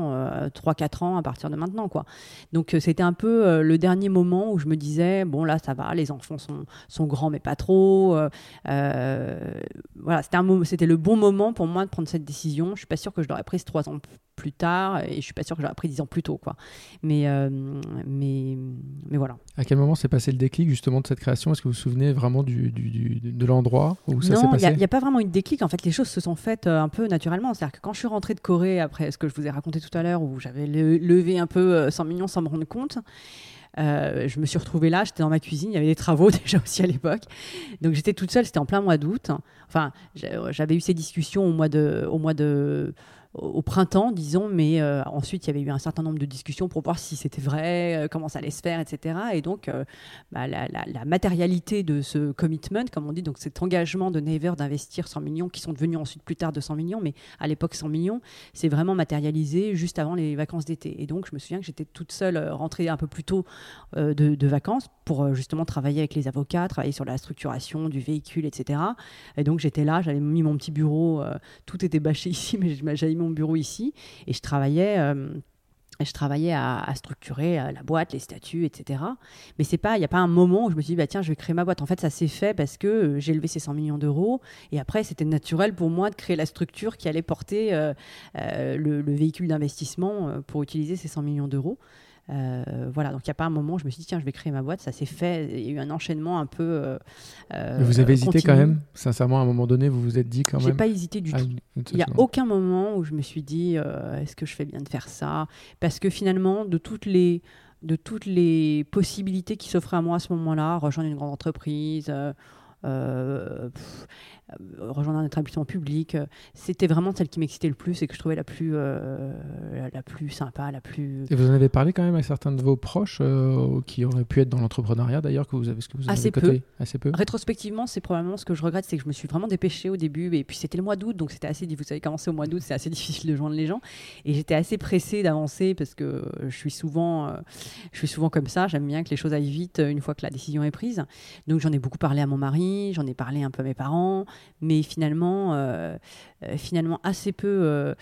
3-4 ans à partir de maintenant, quoi. Donc c'était un peu le dernier moment où je me disais, bon là ça va, les enfants sont, sont grands mais pas trop. voilà, c'était, un, c'était le bon moment pour moi de prendre cette décision. Je suis pas sûre que je l'aurais prise 3 ans plus tard et je suis pas sûre que j'aurais pris 10 ans plus tôt, quoi. Mais, mais, mais voilà. À quel moment s'est passé le déclic justement de cette création? Est-ce que vous vous souvenez vraiment du, de l'endroit où ça s'est passé Non, il n'y a, pas vraiment eu de déclic. En fait, les choses se sont faites euh, un peu naturellement. C'est-à-dire que quand je suis rentrée de Corée, après ce que je vous ai raconté tout à l'heure, où j'avais levé un peu 100 euh, millions sans me rendre compte, euh, je me suis retrouvée là, j'étais dans ma cuisine, il y avait des travaux déjà aussi à l'époque. Donc j'étais toute seule, c'était en plein mois d'août. Enfin, j'avais eu ces discussions au mois de, au mois de, au printemps, disons, mais euh, ensuite il y avait eu un certain nombre de discussions pour voir si c'était vrai, euh, comment ça allait se faire, etc. Et donc euh, bah, la, matérialité de ce commitment, comme on dit, donc cet engagement de Never d'investir 100 millions, qui sont devenus ensuite plus tard 200 millions, mais à l'époque 100 millions, c'est vraiment matérialisé juste avant les vacances d'été. Et donc je me souviens que j'étais toute seule rentrée un peu plus tôt de, vacances pour justement travailler avec les avocats, travailler sur la structuration du véhicule, etc. Et donc j'étais là, j'avais mis mon petit bureau, tout était bâché ici, mais j'avais mis mon bureau ici et je travaillais je travaillais à, structurer la boîte, les statuts, etc. Mais c'est pas, il n'y a pas un moment où je me suis dit, bah, tiens, je vais créer ma boîte. En fait, ça s'est fait parce que j'ai levé ces 100 millions d'euros. Et après, c'était naturel pour moi de créer la structure qui allait porter le, véhicule d'investissement pour utiliser ces 100 millions d'euros. Euh, voilà, donc il n'y a pas un moment où je me suis dit, tiens, je vais créer ma boîte. Ça s'est fait. Il y a eu un enchaînement un peu. Euh, euh, vous avez hésité quand même Sincèrement, à un moment donné, vous vous êtes dit quand même J'ai pas hésité du ah, tout. Il n'y a aucun moment où je me suis dit, est-ce que je fais bien de faire ça? Parce que finalement, de toutes les de toutes les possibilités qui s'offraient à moi à ce moment-là, rejoindre une grande entreprise, euh, euh, rejoindre un établissement public. Euh, c'était vraiment celle qui m'excitait le plus et que je trouvais la plus, la, plus sympa, la plus. Et vous en avez parlé quand même à certains de vos proches qui auraient pu être dans l'entrepreneuriat d'ailleurs que vous avez, ce que vous assez peu. Assez peu. Rétrospectivement, c'est probablement ce que je regrette, c'est que je me suis vraiment dépêchée au début et puis c'était le mois d'août, donc c'était assez. Vous savez, commencer au mois d'août, c'est assez difficile de joindre les gens et j'étais assez pressée d'avancer parce que je suis souvent, je suis souvent comme ça. J'aime bien que les choses aillent vite une fois que la décision est prise. Donc j'en ai beaucoup parlé à mon mari j'en ai parlé un peu à mes parents, mais finalement, euh, euh, finalement assez peu. Euh,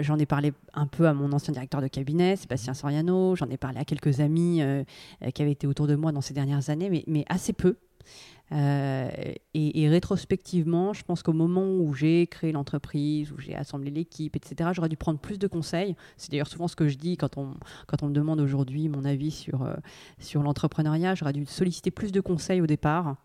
j'en ai parlé un peu à mon ancien directeur de cabinet, Sébastien Soriano, j'en ai parlé à quelques amis qui avaient été autour de moi dans ces dernières années, mais, assez peu. et, rétrospectivement, je pense qu'au moment où j'ai créé l'entreprise, où j'ai assemblé l'équipe, etc., j'aurais dû prendre plus de conseils. C'est d'ailleurs souvent ce que je dis quand on, me demande aujourd'hui mon avis sur, l'entrepreneuriat. J'aurais dû solliciter plus de conseils au départ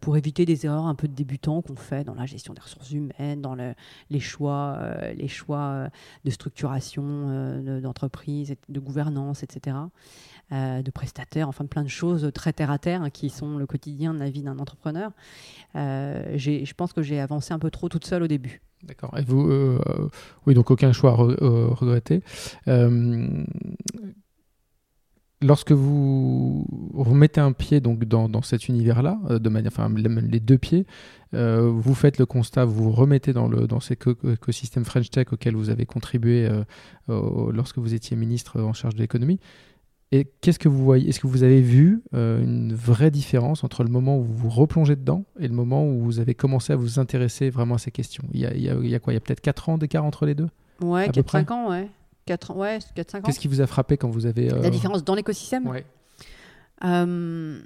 pour éviter des erreurs un peu de débutants qu'on fait dans la gestion des ressources humaines, dans les choix, euh, les choix euh, de structuration d'entreprise, de gouvernance, etc., de prestataires, enfin plein de choses très terre à terre hein, qui sont le quotidien de la vie d'un entrepreneur. je pense que j'ai avancé un peu trop toute seule au début. D'accord. Et vous, oui, donc aucun choix à regretter lorsque vous remettez un pied donc dans, cet univers-là, euh, de manière, enfin les deux pieds, euh, vous faites le constat, vous remettez dans le dans cet écosystème French Tech auquel vous avez contribué euh, lorsque vous étiez ministre en charge de l'économie. Et qu'est-ce que vous voyez Est-ce que vous avez vu une vraie différence entre le moment où vous vous replongez dedans et le moment où vous avez commencé à vous intéresser vraiment à ces questions? Il y, a, il y a, quoi? Il y a peut-être 4 ans d'écart entre les deux? Ouais, 4-5 ans, ouais. 4 ouais, 4-5 ans. Qu'est-ce qui vous a frappé quand vous avez. La euh, différence dans l'écosystème ouais. Euh,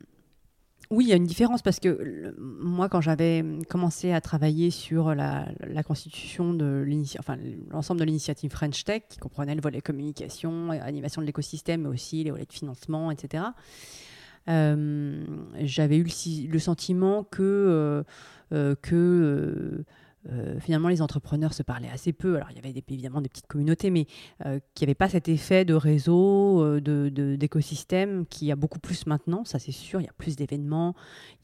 oui, il y a une différence parce que moi, quand j'avais commencé à travailler sur la, constitution de enfin, l'ensemble de l'initiative French Tech, qui comprenait le volet communication, animation de l'écosystème, mais aussi les volets de financement, etc., euh, j'avais eu le, sentiment que, que euh, finalement, les entrepreneurs se parlaient assez peu. Alors, il y avait évidemment des petites communautés, mais euh, qui n'avaient pas cet effet de réseau, euh, d'écosystème, qui y a beaucoup plus maintenant, ça c'est sûr. Il y a plus d'événements,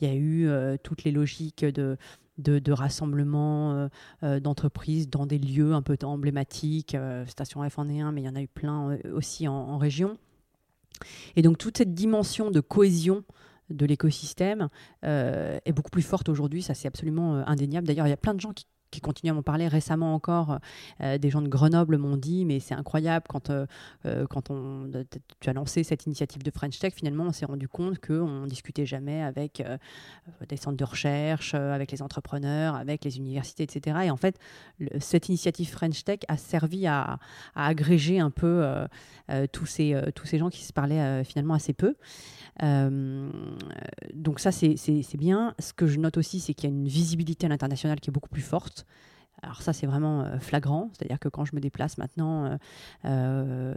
il y a eu toutes les logiques de, de, rassemblement d'entreprises dans des lieux un peu emblématiques. Station F en est un, mais il y en a eu plein aussi en, région. Et donc, toute cette dimension de cohésion de l'écosystème est beaucoup plus forte aujourd'hui, ça c'est absolument indéniable. D'ailleurs, il y a plein de gens qui qui continuent à m'en parler. Récemment encore, euh, des gens de Grenoble m'ont dit, mais c'est incroyable, quand, euh, euh, quand on, tu as lancé cette initiative de French Tech, finalement, on s'est rendu compte qu'on ne discutait jamais avec des centres de recherche, avec les entrepreneurs, avec les universités, etc. Et en fait, cette initiative French Tech a servi à, agréger un peu tous, ces, tous ces gens qui se parlaient finalement assez peu. donc ça, c'est bien. Ce que je note aussi, c'est qu'il y a une visibilité à l'international qui est beaucoup plus forte. Alors ça, c'est vraiment euh, flagrant, c'est-à-dire que quand je me déplace maintenant euh, euh,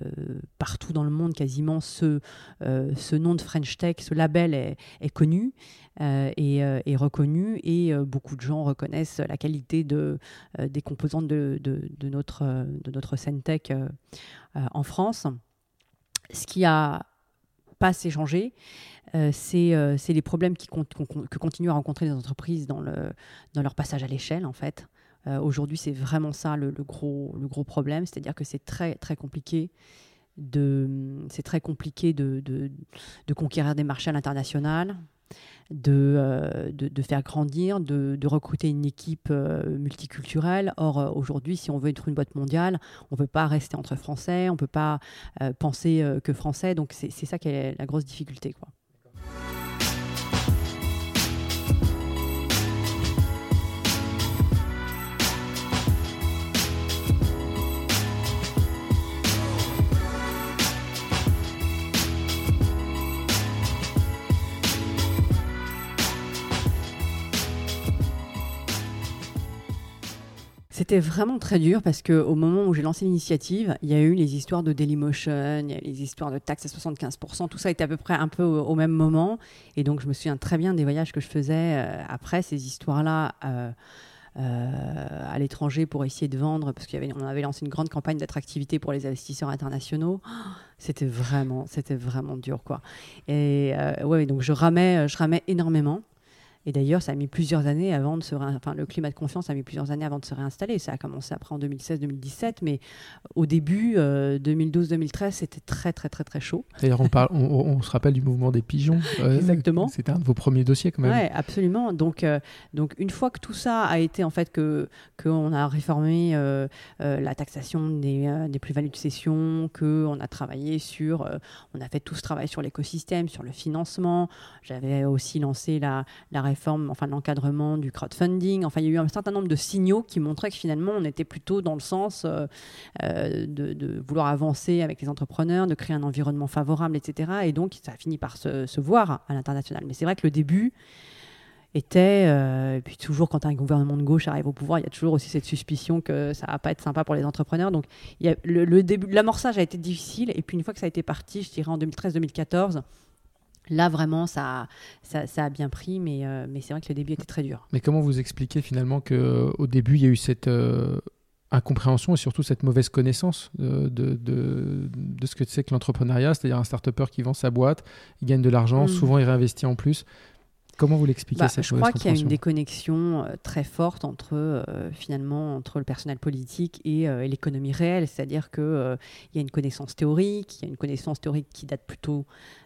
partout dans le monde, quasiment ce, nom de French Tech, ce label est, connu et, est reconnu, et beaucoup de gens reconnaissent la qualité de, des composantes de, de, notre, de notre scène tech en France. Ce qui a pas assez changé, c'est les problèmes qui, que continuent à rencontrer les entreprises dans, le, dans leur passage à l'échelle, en fait. Euh, aujourd'hui, c'est vraiment ça le, gros, le gros problème, c'est-à-dire que c'est très, très compliqué. De, c'est très compliqué de, de, conquérir des marchés à l'international, de, euh, de, faire grandir, de, recruter une équipe euh, multiculturelle. Or, aujourd'hui, si on veut être une boîte mondiale, on ne peut pas rester entre Français, on ne peut pas penser que Français. Donc, c'est, c'est ça qui est la grosse difficulté. Quoi. C'était vraiment très dur parce qu'au moment où j'ai lancé l'initiative, il y a eu les histoires de Dailymotion, il y a les histoires de taxes à 75%, tout ça était à peu près un peu au, même moment. Et donc je me souviens très bien des voyages que je faisais euh, après ces histoires-là. Euh, euh, à l'étranger pour essayer de vendre, parce qu'on avait lancé une grande campagne d'attractivité pour les investisseurs internationaux. c'était vraiment, c'était vraiment dur, quoi. Et ouais, donc je ramais, je ramais énormément. Et d'ailleurs, ça a mis plusieurs années avant de se enfin, le climat de confiance a mis plusieurs années avant de se réinstaller. Ça a commencé après en 2016-2017, mais au début, 2012-2013, euh, c'était très, très, très, très chaud. D'ailleurs, on, parle, on, se rappelle du mouvement des pigeons. Exactement. C'était un de vos premiers dossiers quand même. Oui, absolument. Donc, euh, donc, une fois que tout ça a été, en fait, que qu'on a réformé euh, la taxation des, des plus-values de cession, qu'on a travaillé sur, on a fait tout ce travail sur l'écosystème, sur le financement. J'avais aussi lancé la, la réforme, enfin l'encadrement du crowdfunding. Enfin, il y a eu un certain nombre de signaux qui montraient que finalement, on était plutôt dans le sens euh, euh, de, vouloir avancer avec les entrepreneurs, de créer un environnement favorable, etc. Et donc, ça a fini par se, voir à l'international. Mais c'est vrai que le début était, euh, et puis toujours quand un gouvernement de gauche arrive au pouvoir, il y a toujours aussi cette suspicion que ça va pas être sympa pour les entrepreneurs. Donc, le début, l'amorçage a été difficile, et puis une fois que ça a été parti, je dirais en 2013-2014, Là, vraiment, ça, ça, a bien pris, mais, euh, mais c'est vrai que le début était très dur. Mais comment vous expliquez finalement qu'au début, il y a eu cette euh, incompréhension et surtout cette mauvaise connaissance de, de, de, ce que c'est que l'entrepreneuriat, c'est-à-dire un start-upper qui vend sa boîte, il gagne de l'argent, mm. souvent il réinvestit en plus. Comment vous l'expliquez bah, cette Je crois qu'il y a une déconnexion euh, très forte entre finalement entre le personnel politique et, l'économie réelle, c'est-à-dire qu'il il y a une connaissance théorique, il y a une connaissance théorique qui date plutôt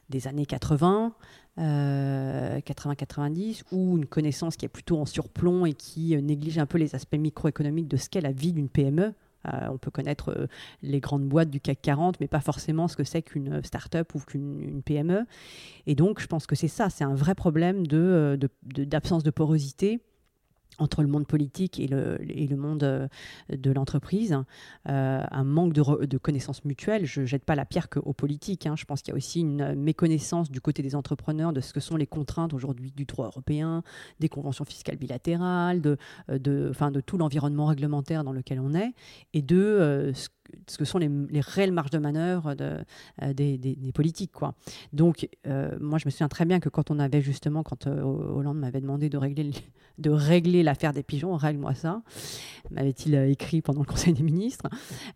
des années 80, 80-90, euh, ou une connaissance qui est plutôt en surplomb et qui euh, néglige un peu les aspects microéconomiques de ce qu'est la vie d'une PME. Euh, on peut connaître les grandes boîtes du CAC 40, mais pas forcément ce que c'est qu'une start-up ou qu'une PME. Et donc, je pense que c'est ça, c'est un vrai problème d'absence de, de porosité entre le monde politique et le, monde euh, de l'entreprise, euh, un manque de, connaissances mutuelles. Je ne jette pas la pierre qu'aux politiques. Hein. Je pense qu'il y a aussi une méconnaissance du côté des entrepreneurs de ce que sont les contraintes aujourd'hui du droit européen, des conventions fiscales bilatérales, de, euh, tout l'environnement réglementaire dans lequel on est, et de ce ce que sont les, réelles marges de manœuvre euh, des, politiques. Quoi. Donc, euh, moi, je me souviens très bien que quand on avait justement, quand euh, Hollande m'avait demandé de régler, de régler l'affaire des pigeons, règle-moi ça, m'avait-il écrit pendant le Conseil des ministres,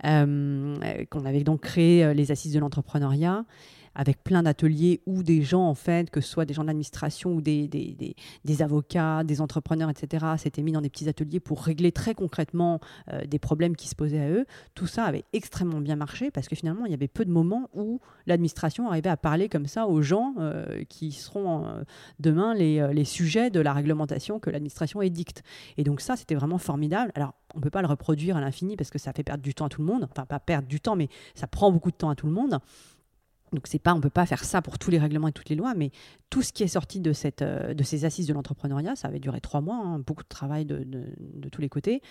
qu'on avait donc créé les assises de l'entrepreneuriat avec plein d'ateliers où des gens, en fait, que ce soit des gens de l'administration ou des, des, des, avocats, des entrepreneurs, etc., s'étaient mis dans des petits ateliers pour régler très concrètement euh, des problèmes qui se posaient à eux. Tout ça avait extrêmement bien marché parce que finalement, il y avait peu de moments où l'administration arrivait à parler comme ça aux gens euh, qui seront euh, demain les, les, sujets de la réglementation que l'administration édicte. Et donc ça, c'était vraiment formidable. Alors, on ne peut pas le reproduire à l'infini parce que ça fait perdre du temps à tout le monde. Enfin, pas perdre du temps, mais ça prend beaucoup de temps à tout le monde. Donc c'est pas, peut pas faire ça pour tous les règlements et toutes les lois, mais tout ce qui est sorti de, euh, ces assises de l'entrepreneuriat, ça avait duré trois mois, hein, beaucoup de travail de, de, tous les côtés.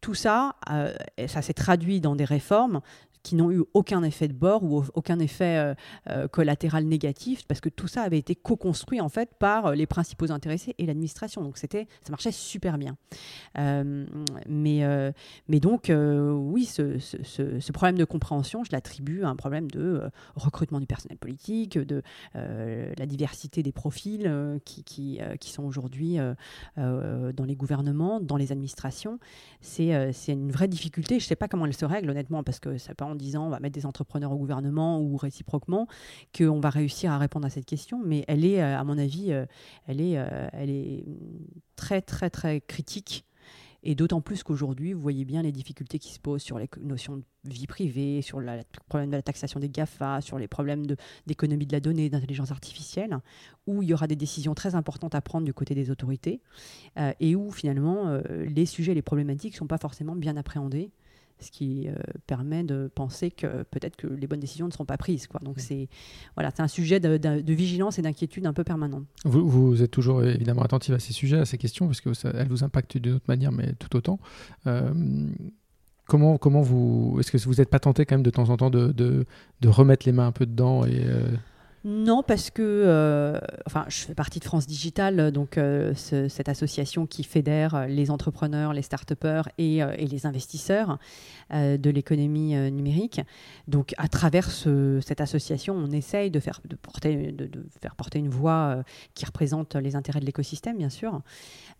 Tout ça, euh, ça s'est traduit dans des réformes qui n'ont eu aucun effet de bord ou aucun effet euh, euh, collatéral négatif, parce que tout ça avait été co-construit en fait par euh, les principaux intéressés et l'administration. Donc c'était, ça marchait super bien. mais, mais donc oui, ce, problème de compréhension, je l'attribue à un problème de recrutement du personnel politique, de la diversité des profils qui, qui, qui, sont aujourd'hui dans les gouvernements, dans les administrations. C'est, c'est une vraie difficulté. Je ne sais pas comment elle se règle honnêtement, parce que ça peut en disant on va mettre des entrepreneurs au gouvernement ou réciproquement, qu'on va réussir à répondre à cette question. Mais elle est, euh, à mon avis, euh, elle est, euh, elle est très, très, très critique. Et d'autant plus qu'aujourd'hui, vous voyez bien les difficultés qui se posent sur les notions de vie privée, sur le problème de la taxation des GAFA, sur les problèmes d'économie de, la donnée, d'intelligence artificielle, où il y aura des décisions très importantes à prendre du côté des autorités, et où finalement les sujets, les problématiques ne sont pas forcément bien appréhendés ce qui euh, permet de penser que peut-être que les bonnes décisions ne seront pas prises. Quoi. Donc c'est voilà, c'est un sujet de, vigilance et d'inquiétude un peu permanent. Vous, vous, êtes toujours évidemment attentive à ces sujets, à ces questions, parce qu'elles vous impactent d'une autre manière, mais tout autant. Euh, comment, comment vous, est-ce que vous n'êtes pas tenté quand même de temps en temps de, de, remettre les mains un peu dedans et, euh, Non, parce que euh, enfin, je fais partie de France Digital, donc euh, cette association qui fédère les entrepreneurs, les start-upers et, euh, les investisseurs de l'économie numérique. Donc, à travers cette association, on essaye de faire porter une voix qui représente les intérêts de l'écosystème, bien sûr.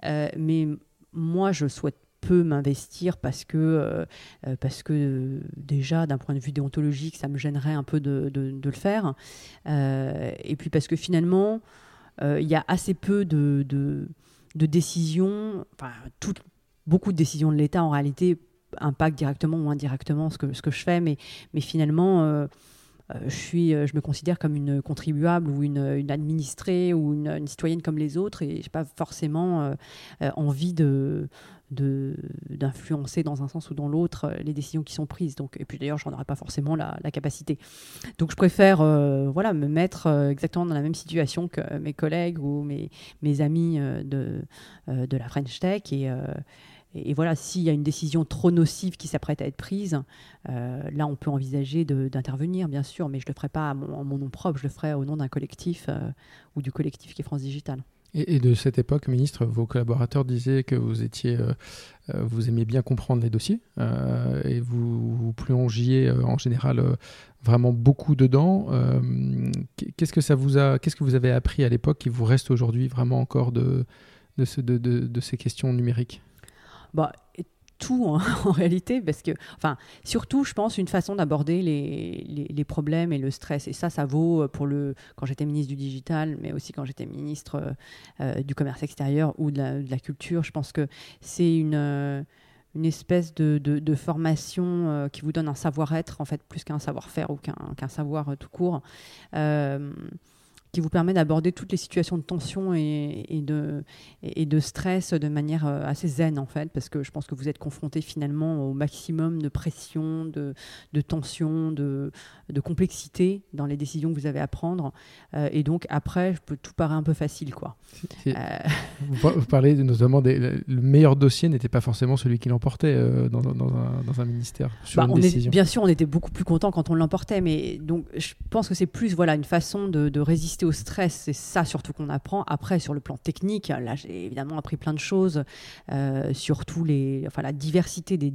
mais moi, je souhaite m'investir parce que, euh, euh, parce que déjà, d'un point de vue déontologique, ça me gênerait un peu de, de, le faire. Euh, et puis parce que finalement, il y a assez peu de, de décisions, enfin, beaucoup de décisions de l'État en réalité impactent directement ou indirectement ce que, ce que je fais, mais, mais finalement... je, suis, je me considère comme une contribuable ou une, administrée ou une, citoyenne comme les autres et je n'ai pas forcément envie de, d'influencer dans un sens ou dans l'autre euh, les décisions qui sont prises. Et puis d'ailleurs, je n'en aurais pas forcément la, capacité. Donc je préfère euh, me mettre euh, exactement dans la même situation que mes collègues ou mes, mes amis de, de la French Tech. Et, et, voilà, s'il y a une décision trop nocive qui s'apprête à être prise, là, on peut envisager d'intervenir, bien sûr, mais je ne le ferai pas à mon, nom propre, je le ferai au nom d'un collectif ou du collectif qui est France Digital. Et, de cette époque, ministre, vos collaborateurs disaient que vous étiez, euh, euh, vous aimiez bien comprendre les dossiers euh, et vous, plongiez en général vraiment beaucoup dedans. qu'est-ce que ça vous a, qu'est-ce que vous avez appris à l'époque qui vous reste aujourd'hui vraiment encore de ces questions numériques? Bah, tout en, réalité, parce que, enfin, surtout, je pense, une façon d'aborder les, les, problèmes et le stress. Et ça, ça vaut euh, pour le, quand j'étais ministre du digital, mais aussi quand j'étais ministre euh, euh, du commerce extérieur ou de la, culture. Je pense que c'est une une espèce de, de, formation qui vous donne un savoir-être, en fait, plus qu'un savoir-faire ou qu'un savoir tout court qui vous permet d'aborder toutes les situations de tension et, de, et, de stress de manière euh, assez zen en fait, parce que je pense que vous êtes confronté finalement au maximum de pression, de, de tension, de, de, complexité dans les décisions que vous avez à prendre. Euh, et donc après, tout paraît un peu facile. Quoi. Euh, vous, parlez notamment des, le meilleur dossier n'était pas forcément celui qui l'emportait dans, dans, un, dans, un, ministère sur bah, une décision. bien sûr, on était beaucoup plus content quand on l'emportait, mais donc je pense que c'est plus voilà, une façon de, de au stress, c'est ça surtout qu'on apprend. Après, sur le plan technique, là, j'ai évidemment appris plein de choses, euh, surtout les, enfin, la diversité des,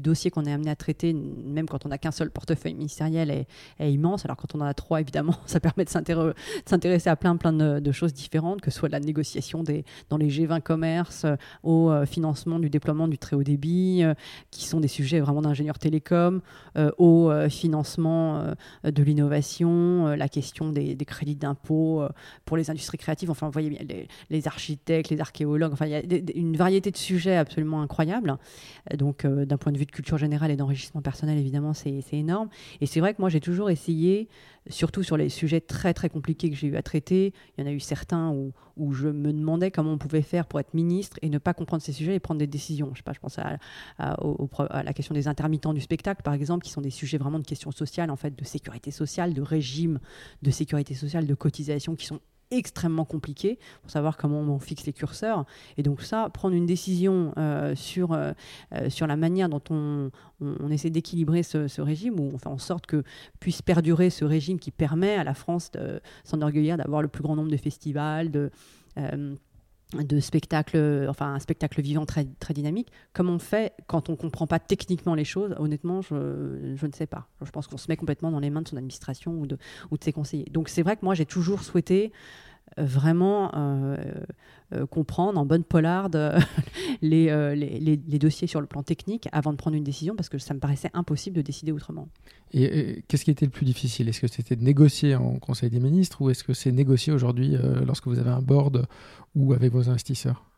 dossiers qu'on est amené à traiter, même quand on n'a qu'un seul portefeuille ministériel, est, immense. Alors quand on en a trois, évidemment, ça permet de s'intéresser à plein, plein de, choses différentes, que ce soit la négociation des, dans les G20 commerce, au euh, financement du déploiement du très haut débit, euh, qui sont des sujets vraiment d'ingénieurs télécom, au financement de l'innovation, la question des, des crédits d'impôt euh, pour les industries créatives. Enfin, vous voyez les, architectes, les archéologues. Enfin, il y a une variété de sujets absolument incroyables. Donc, euh, d'un point de vue de culture générale et d'enrichissement personnel, évidemment, c'est énorme. Et c'est vrai que moi, j'ai toujours essayé, surtout sur les sujets très, très compliqués que j'ai eu à traiter, il y en a eu certains où, où je me demandais comment on pouvait faire pour être ministre et ne pas comprendre ces sujets et prendre des décisions. Je sais pas, je pense à, à, la question des intermittents du spectacle, par exemple, qui sont des sujets vraiment de questions sociales, en fait, de sécurité sociale, de régime de sécurité sociale, de cotisation, qui sont extrêmement compliqués pour savoir comment on fixe les curseurs. Et donc ça, prendre une décision euh, sur, euh, euh, sur la manière dont on, on, essaie d'équilibrer ce, régime, ou on fait en sorte que puisse perdurer ce régime qui permet à la France de s'enorgueillir d'avoir le plus grand nombre de festivals, de de spectacles, enfin un spectacle vivant très, dynamique. Comment on fait quand on ne comprend pas techniquement les choses? Honnêtement, je, ne sais pas. Je pense qu'on se met complètement dans les mains de son administration ou de, ses conseillers. Donc c'est vrai que moi j'ai toujours souhaité vraiment euh, euh, comprendre en bonne polarde les, les, les, dossiers sur le plan technique avant de prendre une décision parce que ça me paraissait impossible de décider autrement. Et, qu'est-ce qui était le plus difficile? Est-ce que c'était de négocier en Conseil des ministres ou est-ce que c'est négocier aujourd'hui lorsque vous avez un board ou avec vos investisseurs?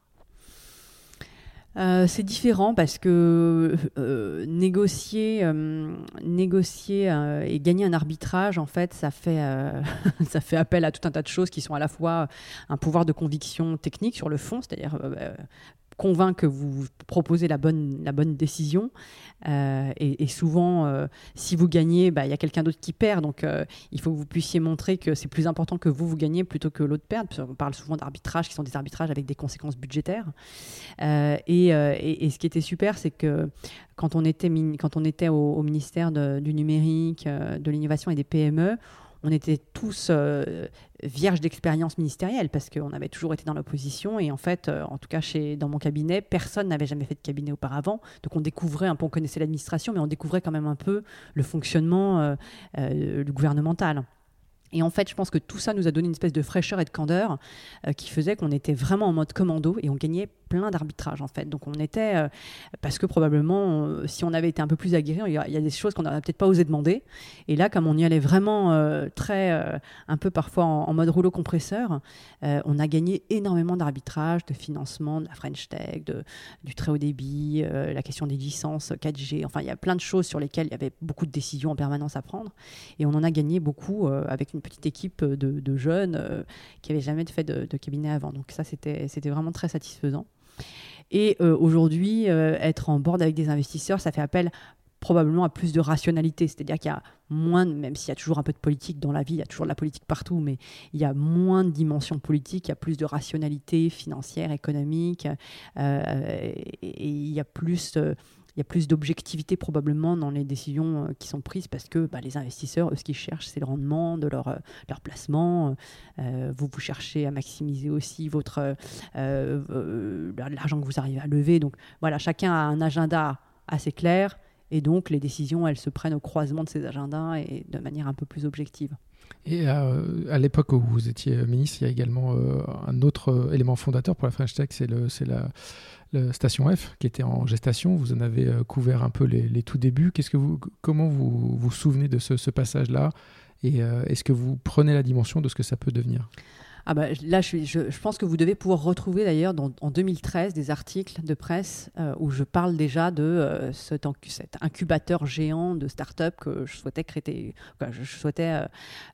Euh, c'est différent parce que euh, négocier, euh, négocier et gagner un arbitrage, en fait, ça fait, ça fait appel à tout un tas de choses qui sont à la fois un pouvoir de conviction technique sur le fond, c'est-à-dire convainc que vous proposez la bonne, la bonne décision. Euh, et, souvent, euh, si vous gagnez, bah, il y a quelqu'un d'autre qui perd. Donc, euh, il faut que vous puissiez montrer que c'est plus important que vous, vous gagnez plutôt que l'autre perde. On parle souvent d'arbitrages qui sont des arbitrages avec des conséquences budgétaires. Et, et, ce qui était super, c'est que quand on était, quand on était au, au ministère du numérique, de l'innovation et des PME, on était tous vierges d'expérience ministérielle parce qu'on avait toujours été dans l'opposition et en fait, en tout cas chez, dans mon cabinet, personne n'avait jamais fait de cabinet auparavant. Donc on découvrait un peu, on connaissait l'administration, mais on découvrait quand même un peu le fonctionnement gouvernemental. Et en fait, je pense que tout ça nous a donné une espèce de fraîcheur et de candeur qui faisait qu'on était vraiment en mode commando et on gagnait plein d'arbitrages en fait. Donc on était, euh, parce que probablement, euh, si on avait été un peu plus aguerri, il y, a, des choses qu'on n'aurait peut-être pas osé demander. Et là, comme on y allait vraiment euh, très, un peu parfois en, mode rouleau compresseur, on a gagné énormément d'arbitrages, de financement, de la French Tech, du très haut débit, la question des licences 4G. Enfin, il y a plein de choses sur lesquelles il y avait beaucoup de décisions en permanence à prendre. Et on en a gagné beaucoup avec une petite équipe de, jeunes qui n'avaient jamais fait de, cabinet avant. Donc ça, c'était vraiment très satisfaisant. Et euh, aujourd'hui, euh, être en board avec des investisseurs, ça fait appel probablement à plus de rationalité. C'est-à-dire qu'il y a moins, même s'il y a toujours un peu de politique dans la vie, il y a toujours de la politique partout, mais il y a moins de dimensions politiques, il y a plus de rationalité financière, économique, euh, et, il y a plus il y a plus d'objectivité probablement dans les décisions euh, qui sont prises parce que bah, les investisseurs, eux, ce qu'ils cherchent, c'est le rendement de leur, euh, placement. Euh, vous, vous cherchez à maximiser aussi votre l'argent que vous arrivez à lever. Donc voilà, chacun a un agenda assez clair et donc les décisions, elles se prennent au croisement de ces agendas et de manière un peu plus objective. Et à l'époque où vous étiez ministre, il y a également un autre élément fondateur pour la French Tech, c'est la, Station F, qui était en gestation. Vous en avez euh, couvert un peu les, tout débuts. Que vous, comment vous vous souvenez de ce, passage-là? Et euh, est-ce que vous prenez la dimension de ce que ça peut devenir? Ah bah, là, je, pense que vous devez pouvoir retrouver d'ailleurs en 2013 des articles de presse euh, où je parle déjà de euh, cet, incubateur géant de start-up que je souhaitais créer, je souhaitais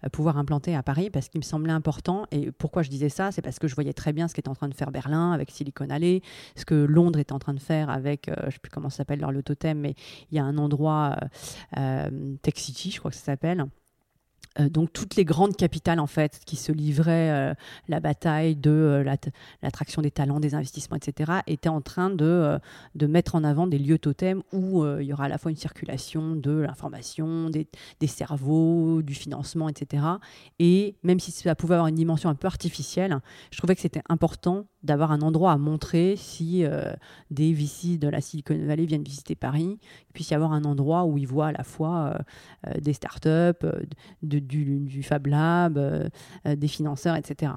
euh, pouvoir implanter à Paris parce qu'il me semblait important. Et pourquoi je disais ça C'est parce que je voyais très bien ce qu'était en train de faire Berlin avec Silicon Valley, ce que Londres était en train de faire avec, je ne sais plus comment ça s'appelle leur le totem, mais il y a un endroit, Tech City, je crois que ça s'appelle donc toutes les grandes capitales en fait qui se livraient euh, la bataille de euh, l'attraction des talents, des investissements, etc., étaient en train de, mettre en avant des lieux totems où il y aura à la fois une circulation de l'information, des, cerveaux, du financement, etc. Et même si ça pouvait avoir une dimension un peu artificielle, je trouvais que c'était important d'avoir un endroit à montrer si des VC de la Silicon Valley viennent visiter Paris, il puisse y avoir un endroit où ils voient à la fois des startups, de, du, Fab Lab, euh, euh, des financeurs, etc.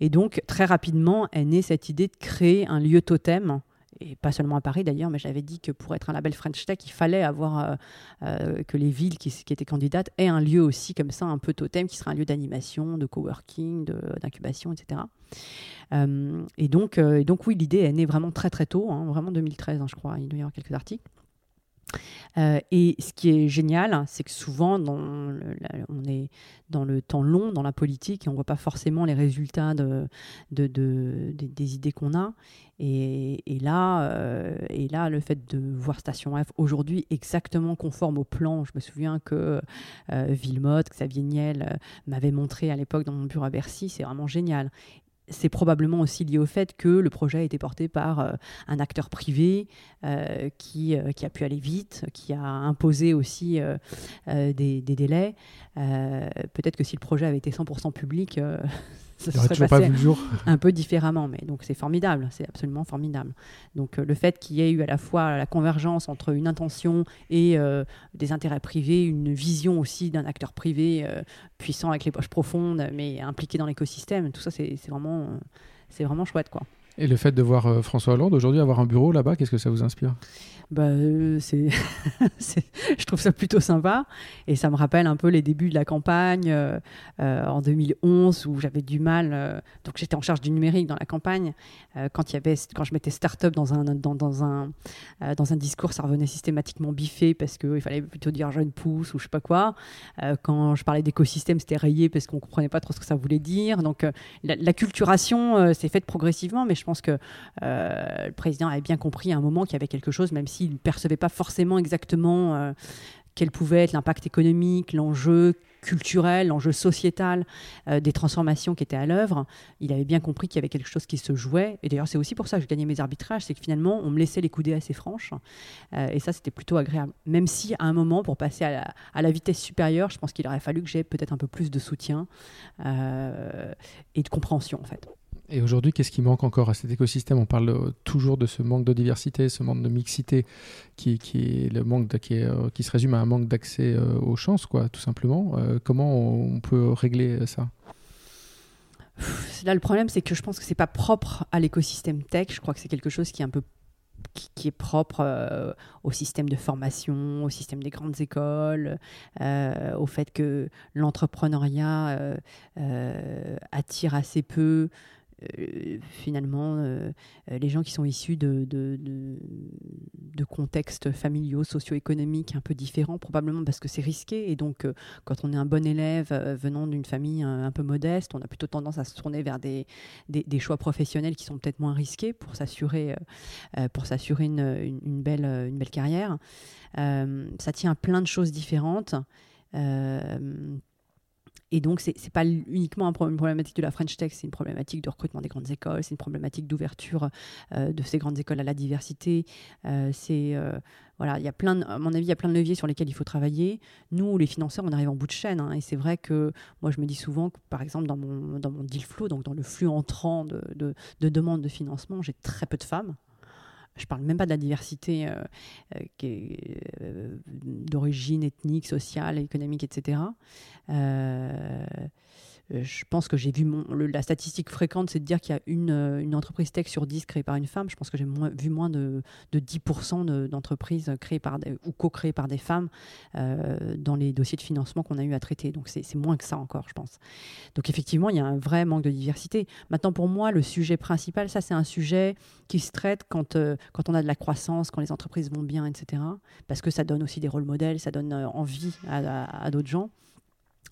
Et donc, très rapidement, est née cette idée de créer un lieu totem et pas seulement à Paris d'ailleurs, mais j'avais dit que pour être un label French Tech, il fallait avoir euh, que les villes qui, étaient candidates aient un lieu aussi comme ça, un peu totem, qui sera un lieu d'animation, de coworking, d'incubation, etc. et, donc, donc oui, l'idée est née vraiment très très tôt, hein, vraiment 2013, hein, je crois, il doit y avoir quelques articles. Euh, et ce qui est génial, c'est que souvent, dans on est dans le temps long, dans la politique, et on ne voit pas forcément les résultats de, de, des idées qu'on a. Et, là, euh, et là, le fait de voir Station F aujourd'hui exactement conforme au plan, je me souviens que euh, Villemotte, Xavier Niel m'avait montré à l'époque dans mon bureau à Bercy, c'est vraiment génial c'est probablement aussi lié au fait que le projet a été porté par euh, un acteur privé euh, qui, euh, qui, a pu aller vite, qui a imposé aussi des, délais. Peut-être que si le projet avait été 100% public, serait jour. un peu différemment. Mais donc c'est formidable, c'est absolument formidable. Donc le fait qu'il y ait eu à la fois la convergence entre une intention et des intérêts privés, une vision aussi d'un acteur privé puissant avec les poches profondes, mais impliqué dans l'écosystème, tout ça c'est vraiment, c'est vraiment chouette quoi. Et le fait de voir François Hollande aujourd'hui avoir un bureau là-bas, qu'est-ce que ça vous inspire? Bah, euh, c'est, je trouve ça plutôt sympa. Et ça me rappelle un peu les débuts de la campagne euh, euh, en 2011 où j'avais du mal. donc j'étais en charge du numérique dans la campagne. quand, y avait, quand je mettais start-up dans un, dans, dans un, dans un discours, ça revenait systématiquement biffé parce qu'il fallait plutôt dire jeune pousse ou je sais pas quoi. quand je parlais d'écosystème, c'était rayé parce qu'on comprenait pas trop ce que ça voulait dire. Donc la, culturation s'est faite progressivement, mais je pense que le président avait bien compris à un moment qu'il y avait quelque chose, même s'il ne percevait pas forcément exactement euh, quel pouvait être l'impact économique, l'enjeu, culturel, l'enjeu sociétal des transformations qui étaient à l'œuvre, il avait bien compris qu'il y avait quelque chose qui se jouait. Et d'ailleurs, c'est aussi pour ça que je gagnais mes arbitrages, c'est que finalement, on me laissait les coudées assez franches. et ça, c'était plutôt agréable. Même si, à un moment, pour passer à la, vitesse supérieure, je pense qu'il aurait fallu que j'ai peut-être un peu plus de soutien et de compréhension, en fait. Et aujourd'hui, qu'est-ce qui manque encore à cet écosystème? On parle euh, toujours de ce manque de diversité, ce manque de mixité, qui, est le manque euh, qui, se résume à un manque d'accès euh, aux chances, quoi, tout simplement. comment on peut régler ça? Là, le problème, c'est que je pense que c'est pas propre à l'écosystème tech. Je crois que c'est quelque chose qui est un peu qui, est propre au système de formation, au système des grandes écoles, au fait que l'entrepreneuriat attire assez peu euh, finalement, euh, euh, les gens qui sont issus de, contextes familiaux, socio-économiques un peu différents, probablement parce que c'est risqué. Et donc, quand on est un bon élève venant d'une famille un, peu modeste, on a plutôt tendance à se tourner vers des, choix professionnels qui sont peut-être moins risqués pour s'assurer pour s'assurer une, belle, une belle carrière. ça tient à plein de choses différentes. Et donc, ce n'est pas uniquement une problématique de la French Tech, c'est une problématique de recrutement des grandes écoles, c'est une problématique d'ouverture euh, de ces grandes écoles à la diversité. Euh, euh, voilà, il y a plein, à mon avis, il y a plein de leviers sur lesquels il faut travailler. Nous, les financeurs, on arrive en bout de chaîne, hein, et c'est vrai que moi, je me dis souvent que, par exemple, dans mon dans mon deal flow, donc dans le flux entrant de, de, de demandes de financement, j'ai très peu de femmes. Je parle même pas de la diversité euh, euh, euh, d'origine ethnique, sociale, économique, etc. Euh, je pense que j'ai vu la statistique fréquente, c'est de dire qu'il y a une, euh, entreprise tech sur 10 créée par une femme. Je pense que j'ai vu moins de, de 10% d'entreprises créées par ou co-créées par des femmes euh, dans les dossiers de financement qu'on a eu à traiter. Donc c'est moins que ça encore, je pense. Donc effectivement, il y a un vrai manque de diversité. Maintenant, pour moi, le sujet principal, ça c'est un sujet qui se traite quand on a de la croissance, quand les entreprises vont bien, etc. Parce que ça donne aussi des rôles modèles, ça donne envie à d'autres gens.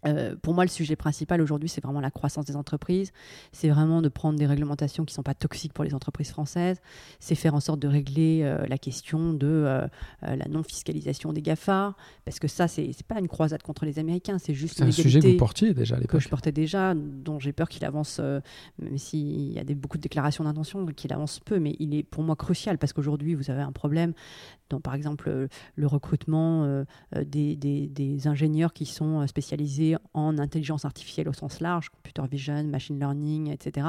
Euh, pour moi, le sujet principal aujourd'hui, c'est vraiment la croissance des entreprises. C'est vraiment de prendre des réglementations qui ne sont pas toxiques pour les entreprises françaises. C'est faire en sorte de régler euh, la question de euh, la non-fiscalisation des GAFA. Parce que ça, c'est n'est pas une croisade contre les Américains, c'est juste un sujet que vous portiez déjà à l'époque. Que je portais déjà, dont j'ai peur qu'il avance, même s'il y a des, beaucoup de déclarations d'intention, qu'il avance peu. Mais il est pour moi crucial parce qu'aujourd'hui, vous avez un problème dans, par exemple, le recrutement des, des, des ingénieurs qui sont spécialisés en intelligence artificielle au sens large, computer vision, machine learning, etc.,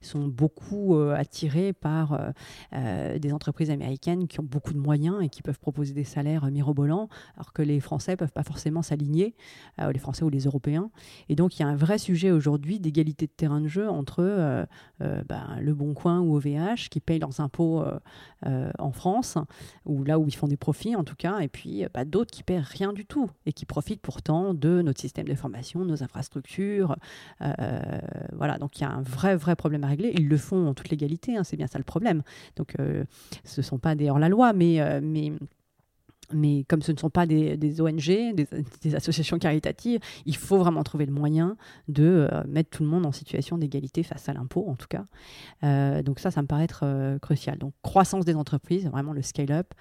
sont beaucoup euh, attirés par euh, euh, des entreprises américaines qui ont beaucoup de moyens et qui peuvent proposer des salaires mirobolants, alors que les Français ne peuvent pas forcément s'aligner, les Français ou les Européens. Et donc, il y a un vrai sujet aujourd'hui d'égalité de terrain de jeu entre ben, Le Bon Coin ou OVH, qui payent leurs impôts en France, ou là où ils font des profits en tout cas, et puis bah, d'autres qui paient rien du tout et qui profitent pourtant de notre système de formation, nos infrastructures. Euh, voilà, donc il y a un vrai, vrai problème à régler. Ils le font en toute légalité, hein, c'est bien ça le problème. Donc euh, ce ne sont pas des hors-la-loi, mais, euh, mais mais comme ce ne sont pas des, ONG, des, associations caritatives, il faut vraiment trouver le moyen de mettre tout le monde en situation d'égalité face à l'impôt, en tout cas. donc ça, ça me paraît être crucial. Donc croissance des entreprises, vraiment le scale-up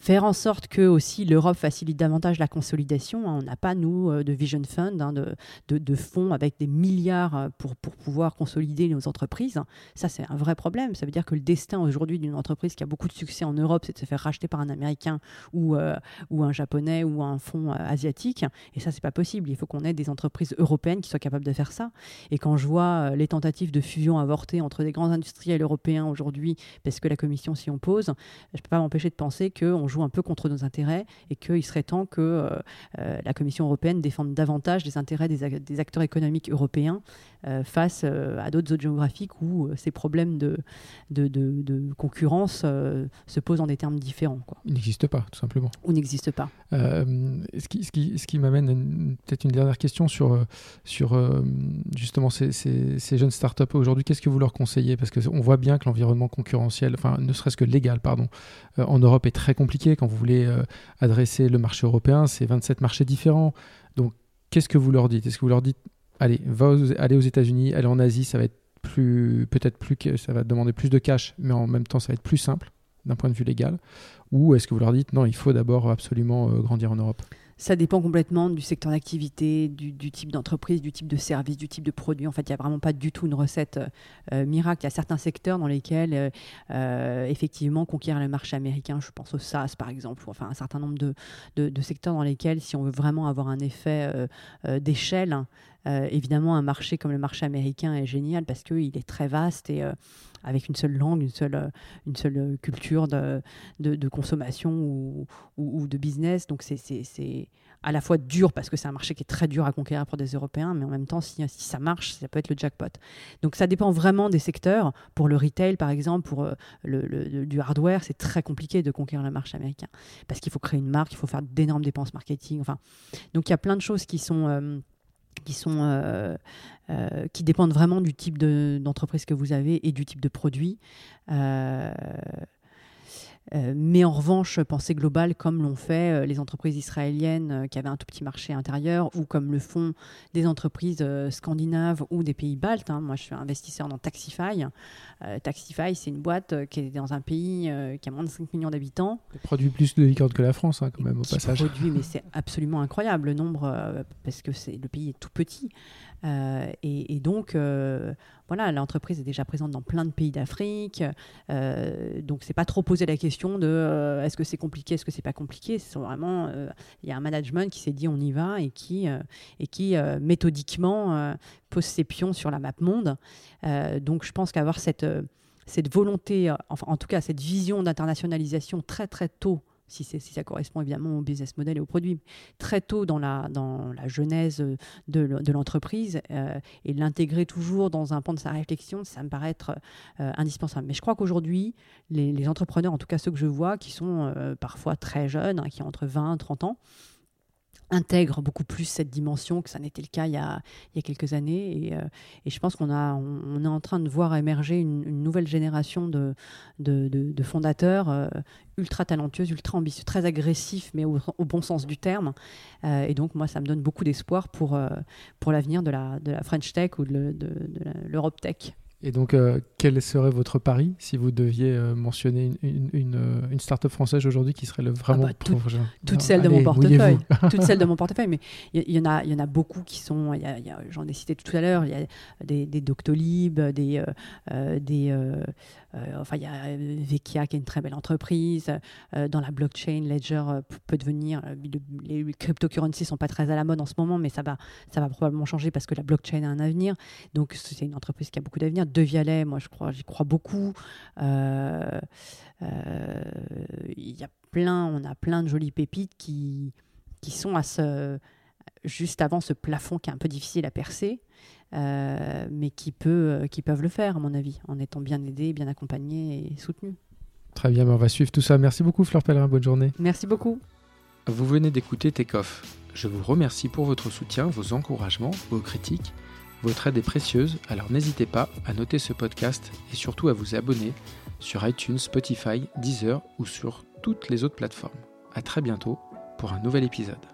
faire en sorte que aussi l'Europe facilite davantage la consolidation. Hein. On n'a pas, nous, euh, de Vision Fund, hein, de, de, fonds avec des milliards euh, pour, pour pouvoir consolider nos entreprises. Ça, c'est un vrai problème. Ça veut dire que le destin aujourd'hui d'une entreprise qui a beaucoup de succès en Europe, c'est de se faire racheter par un Américain ou, euh, ou un Japonais ou un fonds asiatique. Et ça, c'est pas possible. Il faut qu'on ait des entreprises européennes qui soient capables de faire ça. Et quand je vois les tentatives de fusion avortées entre des grands industriels européens aujourd'hui, parce que la Commission s'y oppose, je ne peux pas m'empêcher de penser qu'on on joue un peu contre nos intérêts et qu'il serait temps que euh, euh, la Commission européenne défende davantage les intérêts des, acteurs économiques européens euh, face à d'autres zones géographiques où ces problèmes de, de, concurrence se posent en des termes différents. Quoi. Ils n'existent pas, tout simplement. Ou n'existent pas. ce qui, ce qui, ce qui m'amène peut-être une dernière question sur, sur justement ces, ces, ces jeunes startups aujourd'hui. Qu'est-ce que vous leur conseillez? Parce qu'on voit bien que l'environnement concurrentiel, enfin ne serait-ce que légal, pardon, en Europe est très compliqué quand vous voulez euh, adresser le marché européen. C'est 27 marchés différents. Donc, qu'est-ce que vous leur dites? Est-ce que vous leur dites, allez, va aux, allez aux États-Unis, allez en Asie, ça va être peut-être plus, ça va demander plus de cash, mais en même temps, ça va être plus simple d'un point de vue légal? Ou est-ce que vous leur dites, non, il faut d'abord absolument euh, grandir en Europe? Ça dépend complètement du secteur d'activité, du, type d'entreprise, du type de service, du type de produit. En fait, il n'y a vraiment pas du tout une recette euh, miracle. Il y a certains secteurs dans lesquels, euh, euh, effectivement, conquérir le marché américain, je pense au SaaS par exemple, ou enfin un certain nombre de, de, secteurs dans lesquels, si on veut vraiment avoir un effet d'échelle, évidemment, un marché comme le marché américain est génial parce qu'il est très vaste et avec une seule langue, une seule, une seule culture de, de, consommation ou, ou, de business. Donc c'est à la fois dur parce que c'est un marché qui est très dur à conquérir pour des Européens, mais en même temps, si, si, ça marche, ça peut être le jackpot. Donc ça dépend vraiment des secteurs. Pour le retail, par exemple, pour euh, le, du hardware, c'est très compliqué de conquérir le marché américain parce qu'il faut créer une marque, il faut faire d'énormes dépenses marketing. Enfin, donc il y a plein de choses qui sont euh, qui sont euh, qui dépendent vraiment du type d'entreprise que vous avez et du type de produit. Euh, mais en revanche, pensée globale, comme l'ont fait euh, les entreprises israéliennes euh, qui avaient un tout petit marché intérieur, ou comme le font des entreprises scandinaves ou des pays baltes. Hein. Moi, je suis investisseur dans Taxify. Taxify, c'est une boîte qui est dans un pays qui a moins de 5 millions d'habitants. Produit plus de licorne que la France, hein, quand même, au passage. Produit, mais c'est absolument incroyable le nombre, parce que le pays est tout petit. Et, donc, voilà, l'entreprise est déjà présente dans plein de pays d'Afrique. Euh, donc, c'est pas trop poser la question de euh, est-ce que c'est compliqué, est-ce que c'est pas compliqué? C'est vraiment, euh, il y a un management qui s'est dit on y va et qui, et qui méthodiquement pose ses pions sur la map monde. donc, je pense qu'avoir cette, cette volonté, enfin, en tout cas, cette vision d'internationalisation très, très tôt si, ça correspond évidemment au business model et au produit, très tôt dans la, dans la genèse de, l'entreprise euh, et l'intégrer toujours dans un pan de sa réflexion, ça me paraît être euh, indispensable. Mais je crois qu'aujourd'hui, les, entrepreneurs, en tout cas ceux que je vois, qui sont euh, parfois très jeunes, hein, qui ont entre 20 et 30 ans, intègre beaucoup plus cette dimension que ça n'était le cas il y a, il y a quelques années. Et, euh, et je pense qu'on a, on, est en train de voir émerger une, nouvelle génération de, de, de, fondateurs euh, ultra talentueux, ultra ambitieux, très agressifs, mais au, bon sens du terme. Euh, et donc, moi, ça me donne beaucoup d'espoir pour, pour l'avenir de la, de la French Tech ou de l'Europe Tech. Et donc, euh, quel serait votre pari si vous deviez euh, mentionner une, une, euh, une, start-up française aujourd'hui qui serait le vraiment ah bah, Toutes celles de mon portefeuille. toutes celles de mon portefeuille. Mais il y, en a, il y en a beaucoup qui sont. J'en ai cité tout à l'heure. Il y a des, des Doctolib, des, des enfin, il y a Vecchia qui est une très belle entreprise. dans la blockchain, Ledger peut devenir. les cryptocurrencies sont pas très à la mode en ce moment, mais ça va, ça va probablement changer parce que la blockchain a un avenir. Donc, c'est une entreprise qui a beaucoup d'avenir de Vialet, moi je crois, j'y crois beaucoup. Euh, euh, il y a plein, on a plein de jolies pépites qui, qui sont à ce, juste avant ce plafond qui est un peu difficile à percer, euh, mais qui, peut, qui peuvent le faire, à mon avis, en étant bien aidés, bien accompagnés et soutenus. Très bien, on va suivre tout ça. Merci beaucoup, Fleur Pellerin. Bonne journée. Merci beaucoup. Vous venez d'écouter Takeoff. Je vous remercie pour votre soutien, vos encouragements, vos critiques votre aide est précieuse, alors n'hésitez pas à noter ce podcast et surtout à vous abonner sur iTunes, Spotify, Deezer ou sur toutes les autres plateformes. A très bientôt pour un nouvel épisode.